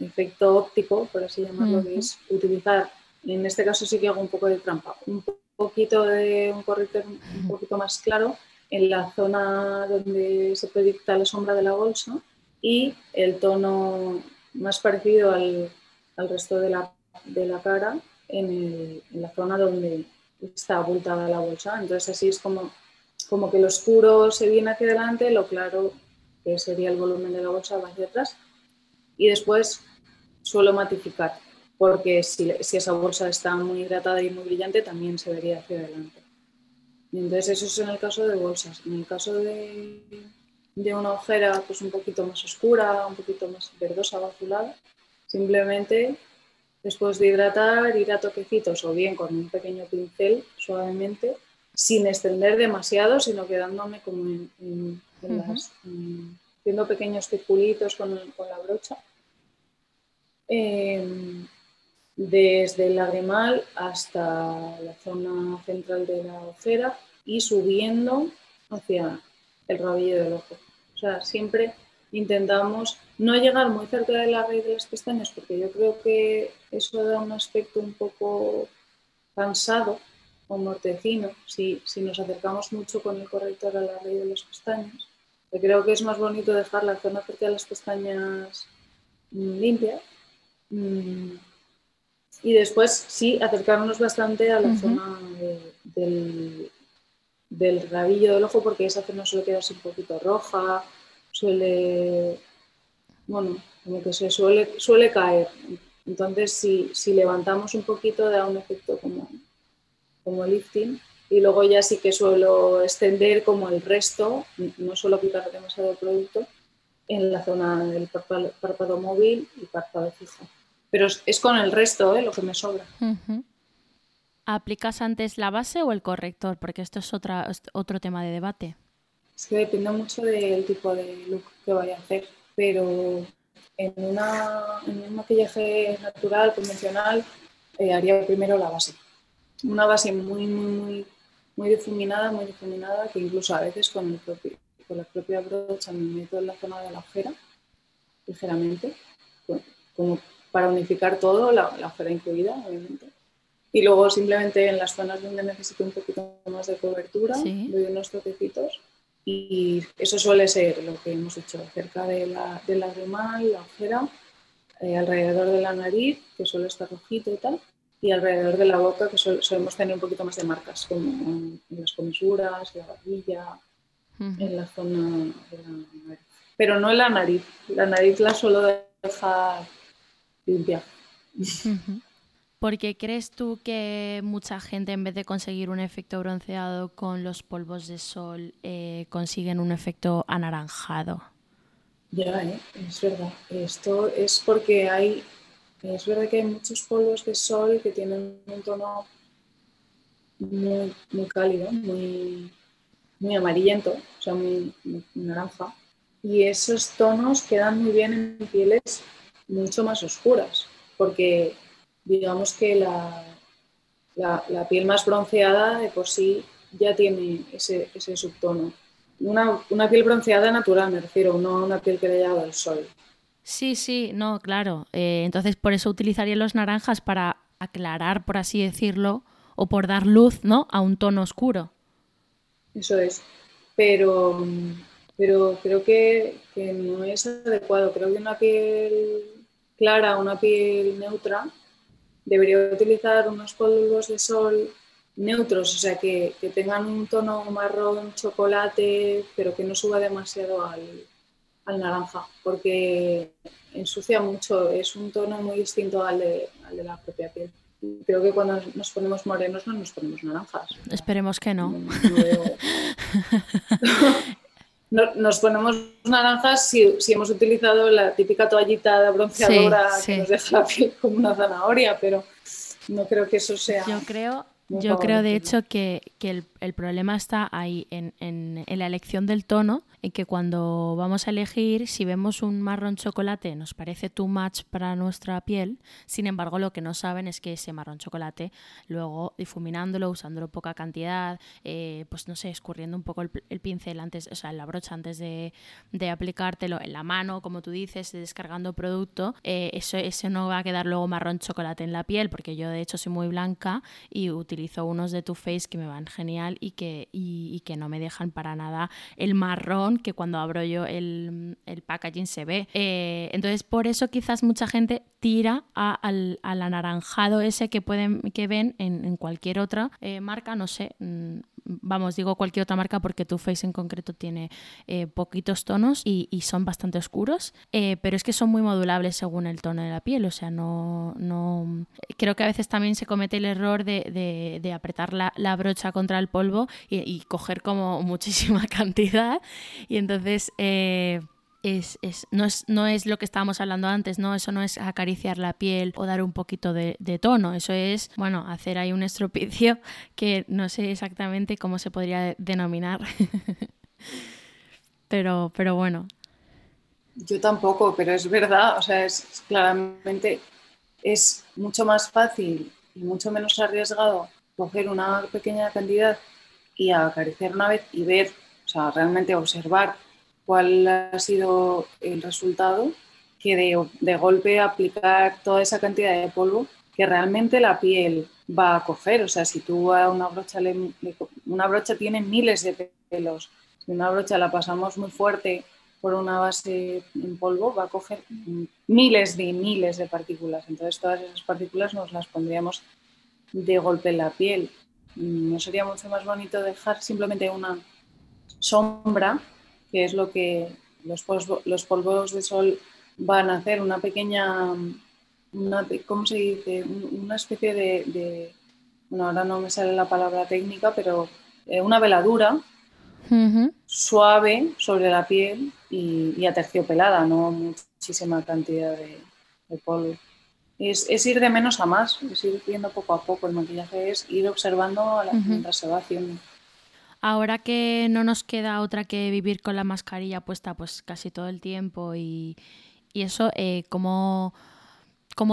[SPEAKER 5] efecto óptico, por así llamarlo, que es utilizar, en este caso sí que hago un poco de trampa, un poquito de un corrector un poquito más claro en la zona donde se proyecta la sombra de la bolsa y el tono más parecido al, resto de la, de la cara en, en, la zona donde está abultada la bolsa. Entonces así es como como que lo oscuro se viene hacia adelante, lo claro, que sería el volumen de la bolsa, va hacia atrás. Y después suelo matificar, porque si, esa bolsa está muy hidratada y muy brillante, también se vería hacia adelante. entonces eso es en el caso de bolsas. En el caso de, una ojera pues un poquito más oscura, un poquito más verdosa o azulada, simplemente después de hidratar, ir a toquecitos o bien con un pequeño pincel suavemente sin extender demasiado, sino quedándome como en, haciendo pequeños circulitos con, la brocha. Em, desde el lagrimal hasta la zona central de la ojera y subiendo hacia el rabillo del ojo. O sea, siempre intentamos no llegar muy cerca de la raíz de las pestañas porque yo creo que eso da un aspecto un poco cansado o mortecino si, si nos acercamos mucho con el corrector a la raíz de las pestañas. creo que es más bonito dejar la zona cerca de las pestañas mm, limpia. Mm, y después sí acercarnos bastante a la zona del, del rabillo del ojo porque esa zona suele quedarse un poquito roja, suele, bueno, como que se suele, suele caer. Entonces si, si levantamos un poquito da un efecto como como lifting y luego ya sí que suelo extender como el resto, no suelo quitar demasiado producto en la zona del párpado, móvil y párpado fijo. Pero es con el resto ¿eh? lo que me sobra.
[SPEAKER 4] ¿Aplicas antes la base o el corrector? Porque esto es otra, otro tema de debate.
[SPEAKER 5] Es que depende mucho del tipo de look que vaya a hacer, pero en, una, en un maquillaje natural, convencional, eh, haría primero la base una base muy, muy, muy, muy difuminada, muy difuminada, que incluso a veces con, el propio, con la propia brocha me meto en la zona de la ojera, ligeramente, como para unificar todo, la, la ojera incluida, obviamente. Y luego simplemente en las zonas donde necesito un poquito más de cobertura, doy unos toquecitos Y eso suele ser lo que hemos hecho cerca de la, de la la ojera, eh, alrededor de la nariz, que suele estar rojito y tal, y alrededor de la boca, que solemos tener un poquito más de marcas, como en, las comisuras, la barbilla, en la zona de la nariz. Pero no en la nariz. La nariz la suelo dejar limpia.
[SPEAKER 4] ¿Por qué crees tú que mucha gente en vez de conseguir un efecto bronceado con los polvos de sol eh, consiguen un efecto anaranjado?
[SPEAKER 5] Ya, ¿eh? es verdad. Esto es porque hay es verdad que hay muchos polvos de sol que tienen un tono muy, cálido, muy, muy amarillento, o sea, muy, naranja. Y esos tonos quedan muy bien en pieles mucho más oscuras, porque digamos que la, la, piel más bronceada de por sí ya tiene ese, ese subtono. Una, una, piel bronceada natural, me refiero, no una piel que le haya dado el sol.
[SPEAKER 4] Sí, sí, no, claro. Eh, entonces por eso utilizaría los naranjas para aclarar, por así decirlo, o por dar luz, ¿no? A un tono oscuro.
[SPEAKER 5] Eso es. Pero, pero creo que, no es adecuado. Creo que una piel clara, una piel neutra, debería utilizar unos polvos de sol neutros, o sea, que, que tengan un tono marrón, chocolate, pero que no suba demasiado al, al naranja, porque ensucia mucho, es un tono muy distinto al de, la propia piel. Creo que cuando nos ponemos morenos no nos ponemos naranjas.
[SPEAKER 4] Esperemos que no.
[SPEAKER 5] nos ponemos naranjas si, hemos utilizado la típica toallita bronceadora que nos deja la piel como una zanahoria, pero no creo que eso sea.
[SPEAKER 4] Yo creo, yo creo de hecho que, el, el, problema está ahí en, la elección del tono en que cuando vamos a elegir, si vemos un marrón chocolate nos parece too much para nuestra piel, sin embargo lo que no saben es que ese marrón chocolate, luego difuminándolo, usándolo poca cantidad, eh, pues no sé, escurriendo un poco el, pincel antes, o sea, la brocha antes de, aplicártelo en la mano, como tú dices, descargando producto, eh, eso, eso no va a quedar luego marrón chocolate en la piel, porque yo de hecho soy muy blanca y utilizo unos de Too Faced que me van genial y que, y que no me dejan para nada el marrón que cuando abro yo el, packaging se ve. Eh, entonces, por eso quizás mucha gente tira al, anaranjado ese que, pueden, que ven en, cualquier otra eh, marca, no sé, mm, vamos, digo cualquier otra marca porque Too Faced en concreto tiene eh, poquitos tonos y, son bastante oscuros, pero es que son muy modulables según el tono de la piel, o sea, no, no... Creo que a veces también se comete el error de, apretar la, brocha contra el polvo y, coger como muchísima cantidad y entonces eh, es, no, es, no es lo que estábamos hablando antes, ¿no? Eso no es acariciar la piel o dar un poquito de, tono, eso es, bueno, hacer ahí un estropicio que no sé exactamente cómo se podría denominar. pero, pero bueno.
[SPEAKER 5] Yo tampoco, pero es verdad, o sea, es claramente es mucho más fácil y mucho menos arriesgado coger una pequeña cantidad y acariciar una vez y ver o sea, realmente observar cuál ha sido el resultado que de, golpe aplicar toda esa cantidad de polvo que realmente la piel va a coger. O sea, si tú a una brocha, le, una brocha tiene miles de pelos, si una brocha la pasamos muy fuerte por una base en polvo, va a coger miles de miles de partículas. Entonces, todas esas partículas nos las pondríamos de golpe en la piel. ¿No sería mucho más bonito dejar simplemente una sombra, que es lo que los, polvos, los polvos de sol van a hacer, una pequeña, una, ¿cómo se dice? Una especie de, bueno, ahora no me sale la palabra técnica, pero eh, una veladura suave sobre la piel y, aterciopelada, no muchísima cantidad de, polvo. Es, es, ir de menos a más, es ir viendo poco a poco. El maquillaje es ir observando a la, mientras se va haciendo.
[SPEAKER 4] Ahora que no nos queda otra que vivir con la mascarilla puesta pues casi todo el tiempo y, eso, eh, ¿cómo,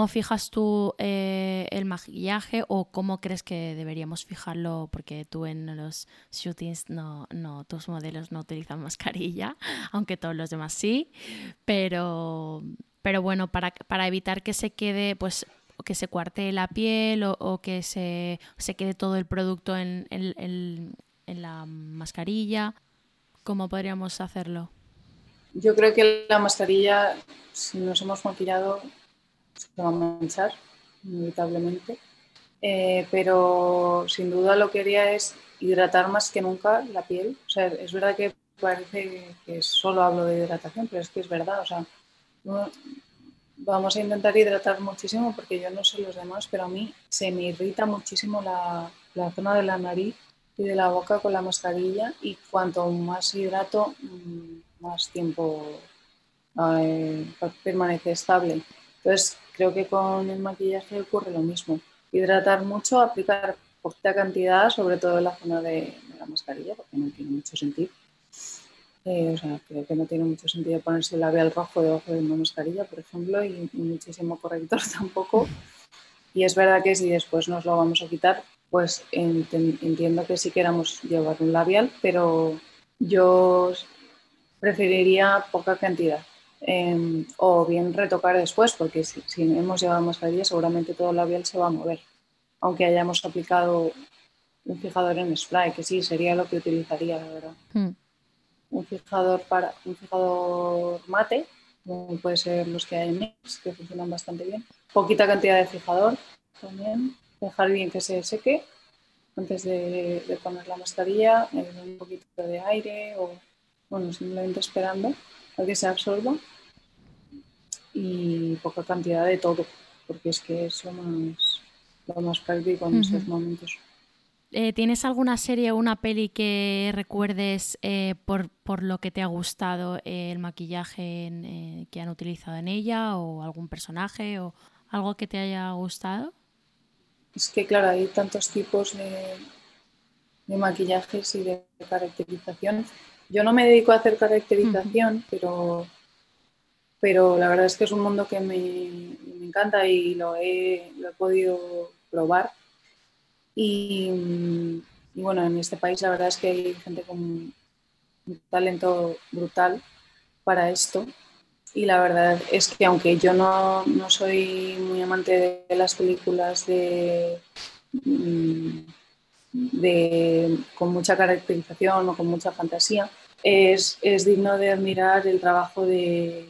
[SPEAKER 4] fijas tú eh, el maquillaje o cómo crees que deberíamos fijarlo? Porque tú en los shootings no, no, tus modelos no utilizan mascarilla, aunque todos los demás sí, pero, pero bueno, para, para evitar que se quede, pues que se cuarte la piel o, que se, se, quede todo el producto en, en, en la mascarilla. ¿Cómo podríamos hacerlo?
[SPEAKER 5] Yo creo que la mascarilla, si nos hemos maquillado, se va a manchar, inevitablemente. Eh, pero sin duda lo que haría es hidratar más que nunca la piel. O sea, es verdad que parece que solo hablo de hidratación, pero es que es verdad. O sea, vamos a intentar hidratar muchísimo porque yo no sé los demás, pero a mí se me irrita muchísimo la, la zona de la nariz y de la boca con la mascarilla y cuanto más hidrato, mm, más tiempo eh, permanece estable. Entonces, creo que con el maquillaje ocurre lo mismo. Hidratar mucho, aplicar poquita cantidad, sobre todo en la zona de, la mascarilla, porque no tiene mucho sentido. Eh, o sea, creo que no tiene mucho sentido ponerse el labial rojo debajo de una mascarilla, por ejemplo, y, muchísimo corrector tampoco. Y es verdad que si después nos lo vamos a quitar, pues entiendo que sí queramos llevar un labial, pero yo preferiría poca cantidad. Em, o bien retocar después, porque si, si hemos llevado mascarilla seguramente todo el labial se va a mover aunque hayamos aplicado un fijador en spray, que sí, sería lo que utilizaría, la verdad. Hmm. Un fijador para un fijador mate, como puede ser los que hay en Mix, que funcionan bastante bien. Poquita cantidad de fijador también. Dejar bien que se seque antes de, poner la mascarilla, un poquito de aire o, bueno, simplemente esperando a que se absorba. Y poca cantidad de todo, porque es que eso más lo más práctico en esos momentos.
[SPEAKER 4] Eh, ¿Tienes alguna serie o una peli que recuerdes eh, por, por, lo que te ha gustado eh, el maquillaje que han utilizado en ella o algún personaje o algo que te haya gustado?
[SPEAKER 5] Es que claro, hay tantos tipos de, de maquillajes y de caracterización. Yo no me dedico a hacer caracterización, pero, pero la verdad es que es un mundo que me, encanta y lo he, lo he podido probar. Y, bueno, en este país la verdad es que hay gente con un talento brutal para esto. Y la verdad es que aunque yo no, no soy muy amante de las películas de, de, con mucha caracterización o con mucha fantasía, es, es digno de admirar el trabajo de,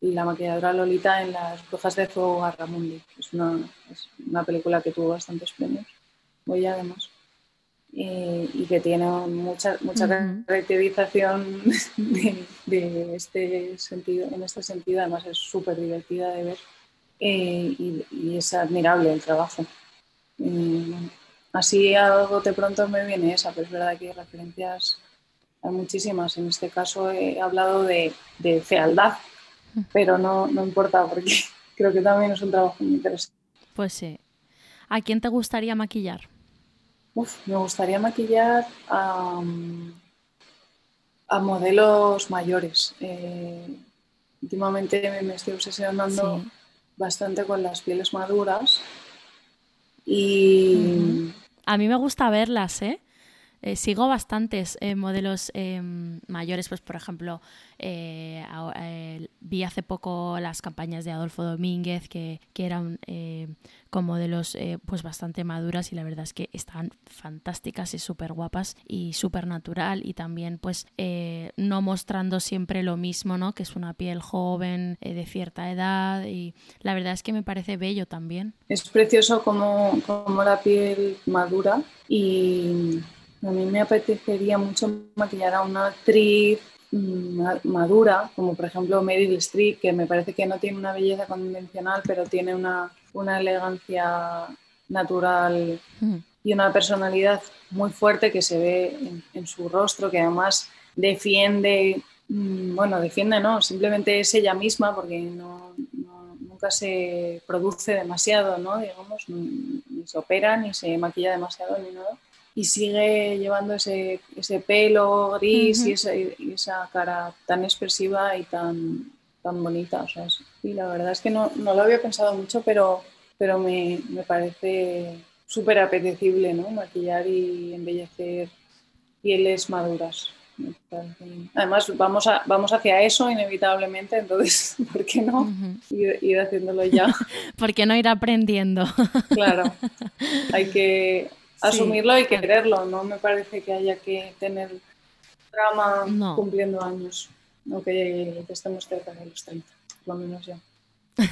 [SPEAKER 5] la maquilladora Lolita en Las Brujas de Fuego Garramundi. Es una, es una película que tuvo bastantes premios, voy además, y, que tiene mucha, mucha caracterización de, este sentido, en este sentido, además es súper divertida de ver eh, y, es admirable el trabajo. Eh, así algo de pronto me viene esa, pero es verdad que hay referencias hay muchísimas. En este caso he hablado de, de fealdad, pero no, no importa porque creo que también es un trabajo muy interesante.
[SPEAKER 4] Pues sí. ¿A quién te gustaría maquillar?
[SPEAKER 5] Uf, me gustaría maquillar a, a modelos mayores. Eh, últimamente me estoy obsesionando bastante con las pieles maduras y...
[SPEAKER 4] A mí me gusta verlas, ¿eh? Eh, sigo bastantes eh, modelos em, mayores, pues por ejemplo, eh, vi hace poco las campañas de Adolfo Domínguez que, que eran con modelos pues bastante maduras y la verdad es que están fantásticas y súper guapas y súper natural y también pues no mostrando siempre lo mismo, ¿no? Que es una piel joven, de cierta edad y la verdad es que me parece bello también.
[SPEAKER 5] Es precioso como, como la piel madura y a mí me apetecería mucho maquillar a una actriz mm, madura, como por ejemplo Meryl Streep, que me parece que no tiene una belleza convencional, pero tiene una, elegancia natural mm. y una personalidad muy fuerte que se ve en, su rostro, que además defiende, mm, bueno, defiende no, simplemente es ella misma porque nunca se produce demasiado, ¿no? Digamos, ni, ni, se opera, ni se maquilla demasiado, ni nada y sigue llevando ese, ese pelo gris y, esa, y, esa, cara tan expresiva y tan, tan bonita. O sea, y la verdad es que no, no, lo había pensado mucho, pero, pero me, me parece súper apetecible ¿no? maquillar y embellecer pieles maduras. Además, vamos, a, vamos hacia eso inevitablemente, entonces, ¿por qué no ir, ir haciéndolo ya?
[SPEAKER 4] ¿Por qué no ir aprendiendo?
[SPEAKER 5] claro, hay que, asumirlo y quererlo. No me parece que haya que tener drama cumpliendo años, no que, estemos cerca de los 30, por lo menos ya.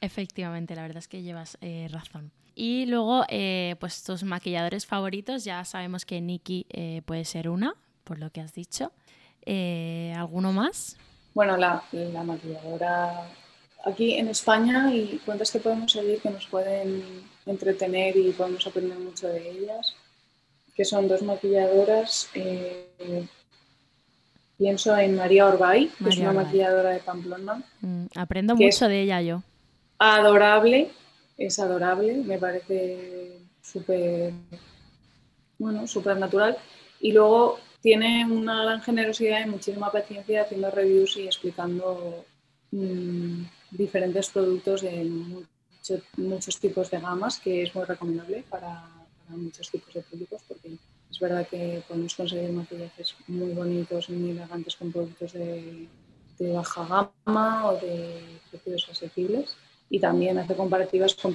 [SPEAKER 4] Efectivamente, la verdad es que llevas eh, razón. Y luego, eh, pues tus maquilladores favoritos, ya sabemos que Nikki eh, puede ser una, por lo que has dicho. ¿Alguno más?
[SPEAKER 5] Bueno, la, la, maquilladora aquí en España y cuentas que podemos seguir que nos pueden entretener y podemos aprender mucho de ellas, que son dos maquilladoras. pienso en María Orbay, que es una maquilladora de Pamplona.
[SPEAKER 4] Mm, aprendo mucho de ella yo
[SPEAKER 5] adorable, es adorable, me parece súper, bueno, súper natural. Y luego tiene una gran generosidad y muchísima paciencia haciendo reviews y explicando mm, diferentes productos muchos tipos de gamas, que es muy recomendable para, muchos tipos de públicos, porque es verdad que podemos conseguir maquillajes muy bonitos muy elegantes con productos de, baja gama o de precios asequibles y también hace comparativas con,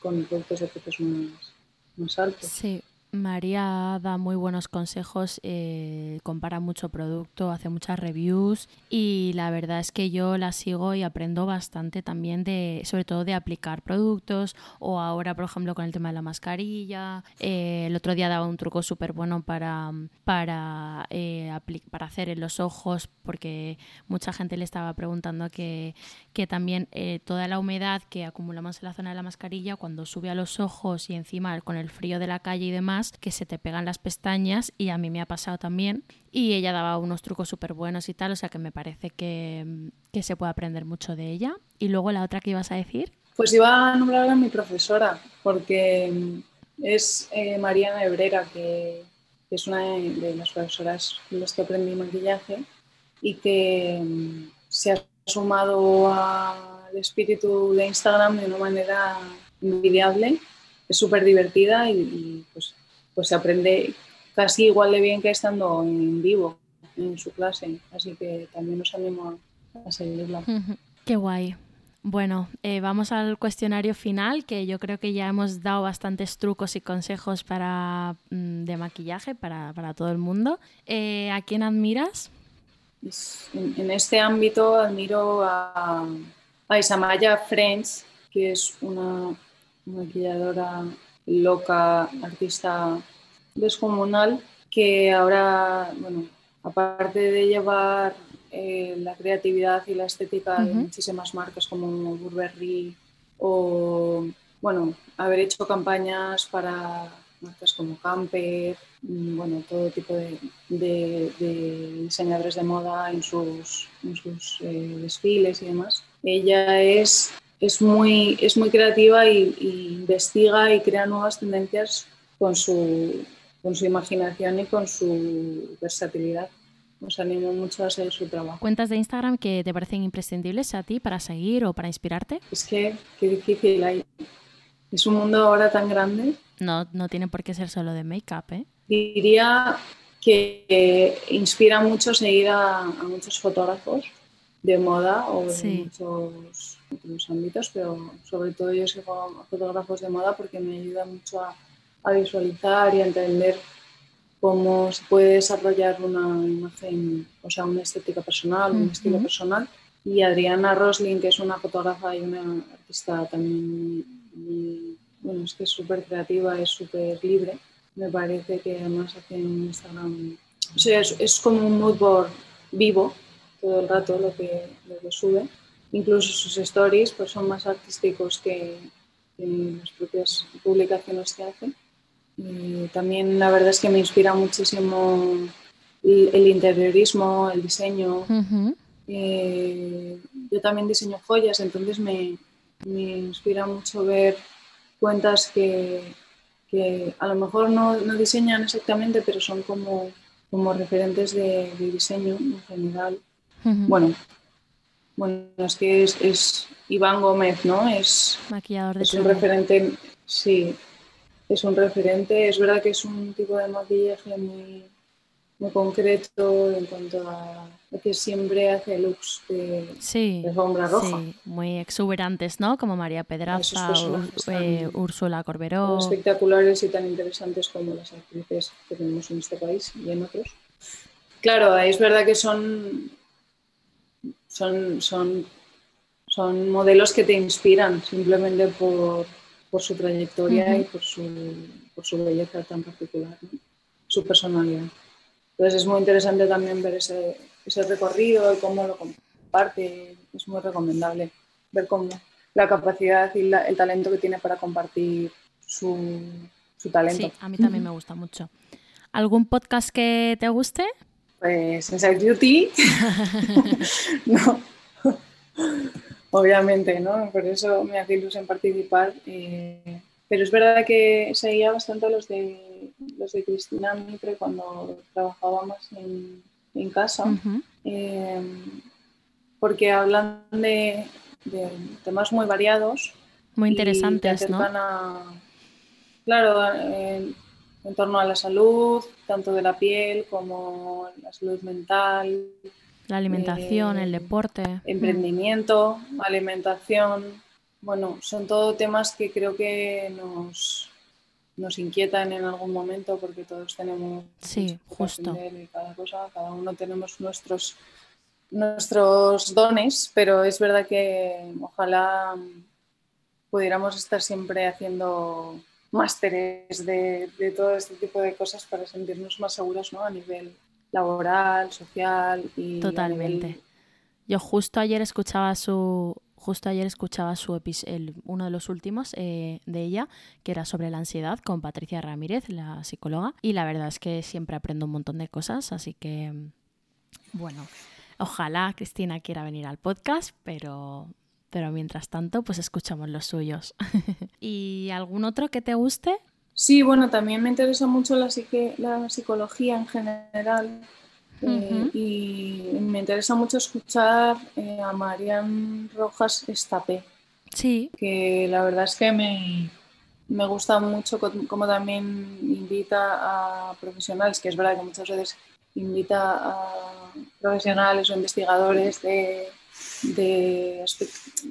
[SPEAKER 5] con productos de precios más, más altos.
[SPEAKER 4] Sí. María da muy buenos consejos, eh, compara mucho producto, hace muchas reviews y la verdad es que yo la sigo y aprendo bastante también de, sobre todo de aplicar productos o ahora, por ejemplo, con el tema de la mascarilla. Eh, el otro día daba un truco súper bueno para, para, eh, para hacer en los ojos porque mucha gente le estaba preguntando que, que también toda la humedad que acumulamos en la zona de la mascarilla cuando sube a los ojos y encima con el frío de la calle y demás, que se te pegan las pestañas y a mí me ha pasado también. Y ella daba unos trucos súper buenos y tal, o sea que me parece que, que, se puede aprender mucho de ella. Y luego la otra que ibas a decir.
[SPEAKER 5] Pues iba a nombrar a mi profesora, porque es eh, Mariana Hebrera, que, es una de, las profesoras con las que aprendí maquillaje y que mm, se ha sumado al espíritu de Instagram de una manera envidiable. Es súper divertida y, pues pues se aprende casi igual de bien que estando en vivo en su clase. Así que también nos animo a seguirla.
[SPEAKER 4] Qué guay. Bueno, eh, vamos al cuestionario final, que yo creo que ya hemos dado bastantes trucos y consejos para, mm, de maquillaje para, todo el mundo. Eh, ¿A quién admiras?
[SPEAKER 5] En, este ámbito admiro a, a Isamaya French, que es una maquilladora loca, artista descomunal, que ahora, bueno, aparte de llevar eh, la creatividad y la estética de muchísimas marcas como Burberry o, bueno, haber hecho campañas para marcas como Camper, mm, bueno, todo tipo de, diseñadores de moda en sus, sus eh, desfiles y demás. Ella es es muy, es muy creativa y, investiga y crea nuevas tendencias con su, con su imaginación y con su versatilidad. Nos animo mucho a seguir su trabajo.
[SPEAKER 4] ¿Cuentas de Instagram que te parecen imprescindibles a ti para seguir o para inspirarte?
[SPEAKER 5] Es que qué difícil hay. Es un mundo ahora tan grande.
[SPEAKER 4] No, no tiene por qué ser solo de make-up, ¿eh?
[SPEAKER 5] Diría que inspira mucho seguir a, a muchos fotógrafos de moda o de muchos otros ámbitos, pero sobre todo yo sigo fotógrafos de moda porque me ayuda mucho a, visualizar y a entender cómo se puede desarrollar una imagen, o sea, una estética personal, un estilo personal. Y Adriana Rosling, que es una fotógrafa y una artista también, bueno, es que es súper creativa, es súper libre. Me parece que además hace en Instagram, o sea, es, es como un mood board vivo todo el rato lo que, lo que sube. Incluso sus stories pues, son más artísticos que, las propias publicaciones que hace. Y también la verdad es que me inspira muchísimo el, interiorismo, el diseño. Eh, yo también diseño joyas, entonces me, me inspira mucho ver cuentas que, que a lo mejor no, no, diseñan exactamente, pero son como, como referentes de, de diseño en general. Bueno, bueno, es que es, Iván Gómez, ¿no? Es,
[SPEAKER 4] Maquillador de
[SPEAKER 5] es un referente, sí, es un referente. Es verdad que es un tipo de maquillaje muy, muy concreto en cuanto a, que siempre hace looks de,
[SPEAKER 4] sí,
[SPEAKER 5] sombra roja.
[SPEAKER 4] Sí, muy exuberantes, ¿no? Como María Pedraza, eh, Úrsula Corberó.
[SPEAKER 5] espectaculares y tan interesantes como las actrices que tenemos en este país y en otros. claro, es verdad que son, son, son, son modelos que te inspiran simplemente por, su trayectoria y por su, por su belleza tan particular, su personalidad. Entonces es muy interesante también ver ese, ese recorrido y cómo lo comparte. Es muy recomendable ver cómo la capacidad y el talento que tiene para compartir su, su talento.
[SPEAKER 4] Sí, a mí también me gusta mucho. ¿Algún podcast que te guste?
[SPEAKER 5] Pues Inside Beauty. no. Obviamente, ¿no? Por eso me hace ilusión participar. Eh, pero es verdad que seguía bastante los de los de Cristina Mitre cuando trabajábamos en, en casa. Eh, porque hablan de, temas muy variados.
[SPEAKER 4] Muy interesantes, ¿no?
[SPEAKER 5] claro, en, torno a la salud, tanto de la piel como la salud mental.
[SPEAKER 4] La alimentación, el eh, deporte.
[SPEAKER 5] Emprendimiento, alimentación. Bueno, son todos temas que creo que nos, nos inquietan en algún momento porque todos tenemos
[SPEAKER 4] sí, justo.
[SPEAKER 5] cada cosa, cada uno tenemos nuestros nuestros dones, pero es verdad que ojalá pudiéramos estar siempre haciendo másteres de, todo este tipo de cosas para sentirnos más seguros ¿no? a nivel laboral, social y
[SPEAKER 4] totalmente. Yo justo ayer escuchaba su justo ayer escuchaba su el, uno de los últimos eh, de ella que era sobre la ansiedad con Patricia Ramírez, la psicóloga, y la verdad es que siempre aprendo un montón de cosas, así que bueno, Ojalá Cristina quiera venir al podcast, pero, pero mientras tanto, pues escuchamos los suyos. ¿Y algún otro que te guste?
[SPEAKER 5] Sí, bueno, también me interesa mucho la, la psicología en general. Eh, y me interesa mucho escuchar eh, a Marian Rojas Estapé.
[SPEAKER 4] Sí.
[SPEAKER 5] Que la verdad es que me, me gusta mucho como también invita a profesionales, que es verdad que muchas veces invita a profesionales o investigadores de, de,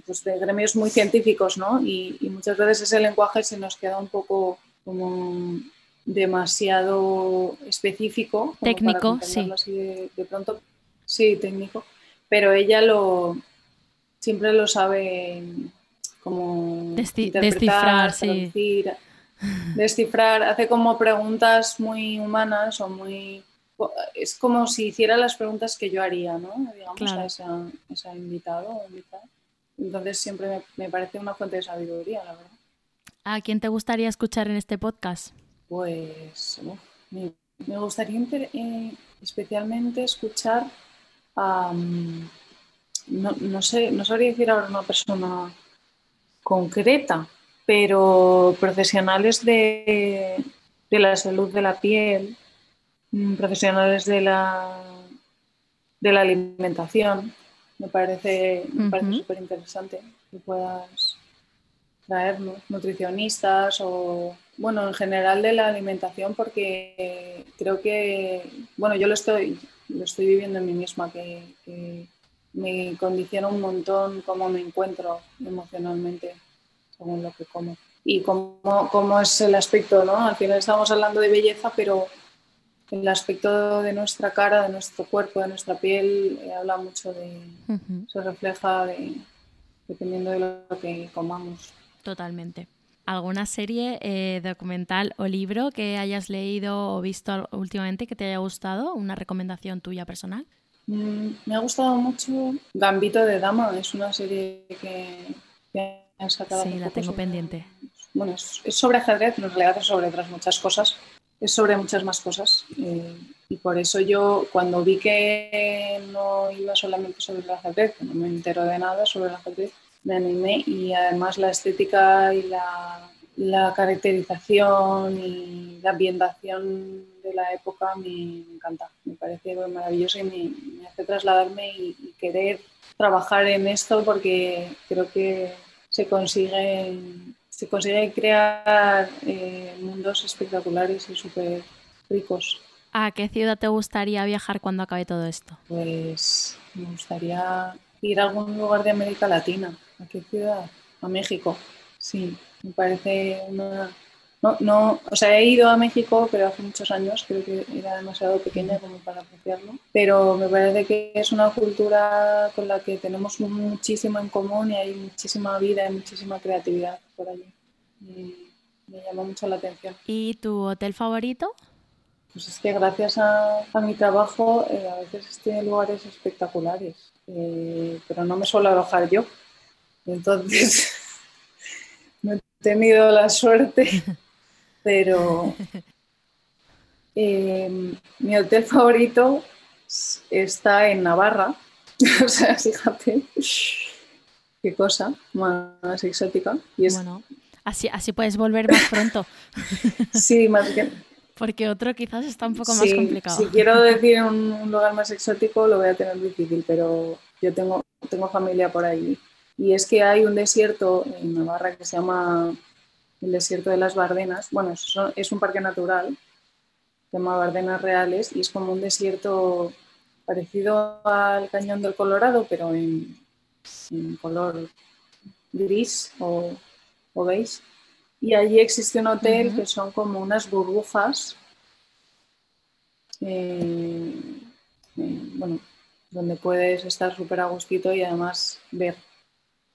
[SPEAKER 5] pues de gremios muy científicos, ¿no? Y, muchas veces ese lenguaje se nos queda un poco como demasiado específico.
[SPEAKER 4] técnico, sí.
[SPEAKER 5] de, pronto, sí, técnico. Pero ella lo siempre lo sabe como
[SPEAKER 4] descifrar, sí.
[SPEAKER 5] descifrar, hace como preguntas muy humanas o muy es como si hiciera las preguntas que yo haría, ¿no? Digamos, a ese, invitado o Entonces siempre me, parece una fuente de sabiduría, la verdad.
[SPEAKER 4] ¿A quién te gustaría escuchar en este podcast?
[SPEAKER 5] Pues me, gustaría eh, especialmente escuchar a... no, sé, no sabría decir ahora una persona concreta, pero profesionales de, de la salud de la piel, Mm, profesionales de la, de la alimentación. Me parece, súper interesante que puedas traernos, nutricionistas o, bueno, en general de la alimentación, porque creo que, bueno, yo lo estoy, lo estoy viviendo en mí misma, que, me condiciona un montón cómo me encuentro emocionalmente según lo que como. Y cómo, cómo es el aspecto, ¿no? Al final estamos hablando de belleza, pero el aspecto de nuestra cara, de nuestro cuerpo, de nuestra piel, eh, habla mucho de, se refleja dependiendo de lo que comamos.
[SPEAKER 4] Totalmente. ¿Alguna serie, eh, documental o libro que hayas leído o visto últimamente que te haya gustado? ¿Una recomendación tuya personal?
[SPEAKER 5] Mm, me ha gustado mucho Gambito de Dama, es una serie que, que han sacado.
[SPEAKER 4] Sí, la tengo pendiente.
[SPEAKER 5] Bueno, es, es sobre ajedrez, en realidad es sobre otras muchas cosas, es sobre muchas más cosas. Eh, y por eso yo, cuando vi que no iba solamente sobre el ajedrez, no me entero de nada sobre el ajedrez, me animé y además la estética y la, la caracterización y la ambientación de la época me, encanta, me parece maravilloso y me, hace trasladarme y, querer trabajar en esto porque creo que se consigue se consigue crear eh, mundos espectaculares y súper ricos.
[SPEAKER 4] ¿A qué ciudad te gustaría viajar cuando acabe todo esto?
[SPEAKER 5] Pues me gustaría ir a algún lugar de América Latina. ¿A qué ciudad? A México. Sí, me parece una, no, no, o sea, he ido a México, pero hace muchos años, creo que era demasiado pequeña como para apreciarlo, pero me parece que es una cultura con la que tenemos muchísimo en común y hay muchísima vida y muchísima creatividad por allí. Y me llama mucho la atención.
[SPEAKER 4] ¿Y tu hotel favorito?
[SPEAKER 5] Pues es que gracias a, mi trabajo eh, a veces estoy en lugares espectaculares, eh, pero no me suelo alojar yo. Entonces, no he tenido la suerte pero eh, mi hotel favorito está en Navarra. o sea, fíjate qué cosa más exótica.
[SPEAKER 4] Y Bueno, así, así puedes volver más pronto.
[SPEAKER 5] sí, más que...
[SPEAKER 4] Porque otro quizás está un poco más complicado.
[SPEAKER 5] Si quiero decir un, lugar más exótico lo voy a tener difícil, pero yo tengo, tengo familia por allí. Y es que hay un desierto en Navarra que se llama el desierto de las Bardenas. Bueno, es un parque natural, se llama Bardenas Reales, y es como un desierto parecido al Cañón del Colorado, pero en, color gris o, o, beige. Y allí existe un hotel que son como unas burbujas, eh, eh, bueno, donde puedes estar súper a gustito y además ver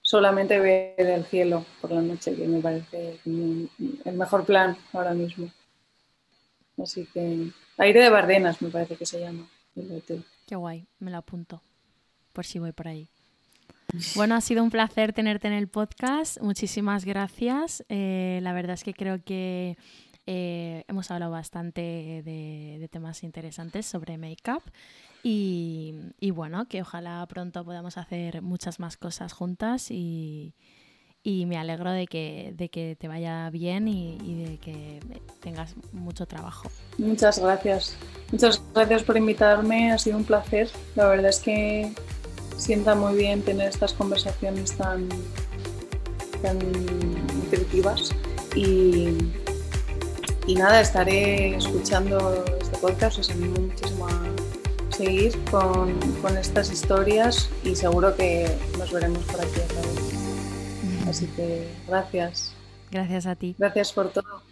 [SPEAKER 5] solamente ver el cielo por la noche, que me parece el mejor plan ahora mismo. Así que aire de Bardenas me parece que se llama
[SPEAKER 4] Qué guay, me lo apunto por si voy por ahí. Bueno, ha sido un placer tenerte en el podcast. Muchísimas gracias. Eh, la verdad es que creo que eh, hemos hablado bastante de, temas interesantes sobre make-up y, bueno, que ojalá pronto podamos hacer muchas más cosas juntas y, me alegro de que, de que te vaya bien y, de que tengas mucho trabajo.
[SPEAKER 5] Muchas gracias. Muchas gracias por invitarme, ha sido un placer. La verdad es que sienta muy bien tener estas conversaciones tan, tan nutritivas y, y nada, estaré escuchando este podcast, os animo muchísimo a seguir con, con, estas historias y seguro que nos veremos por aquí otra vez. Así que gracias.
[SPEAKER 4] Gracias a ti.
[SPEAKER 5] Gracias por todo.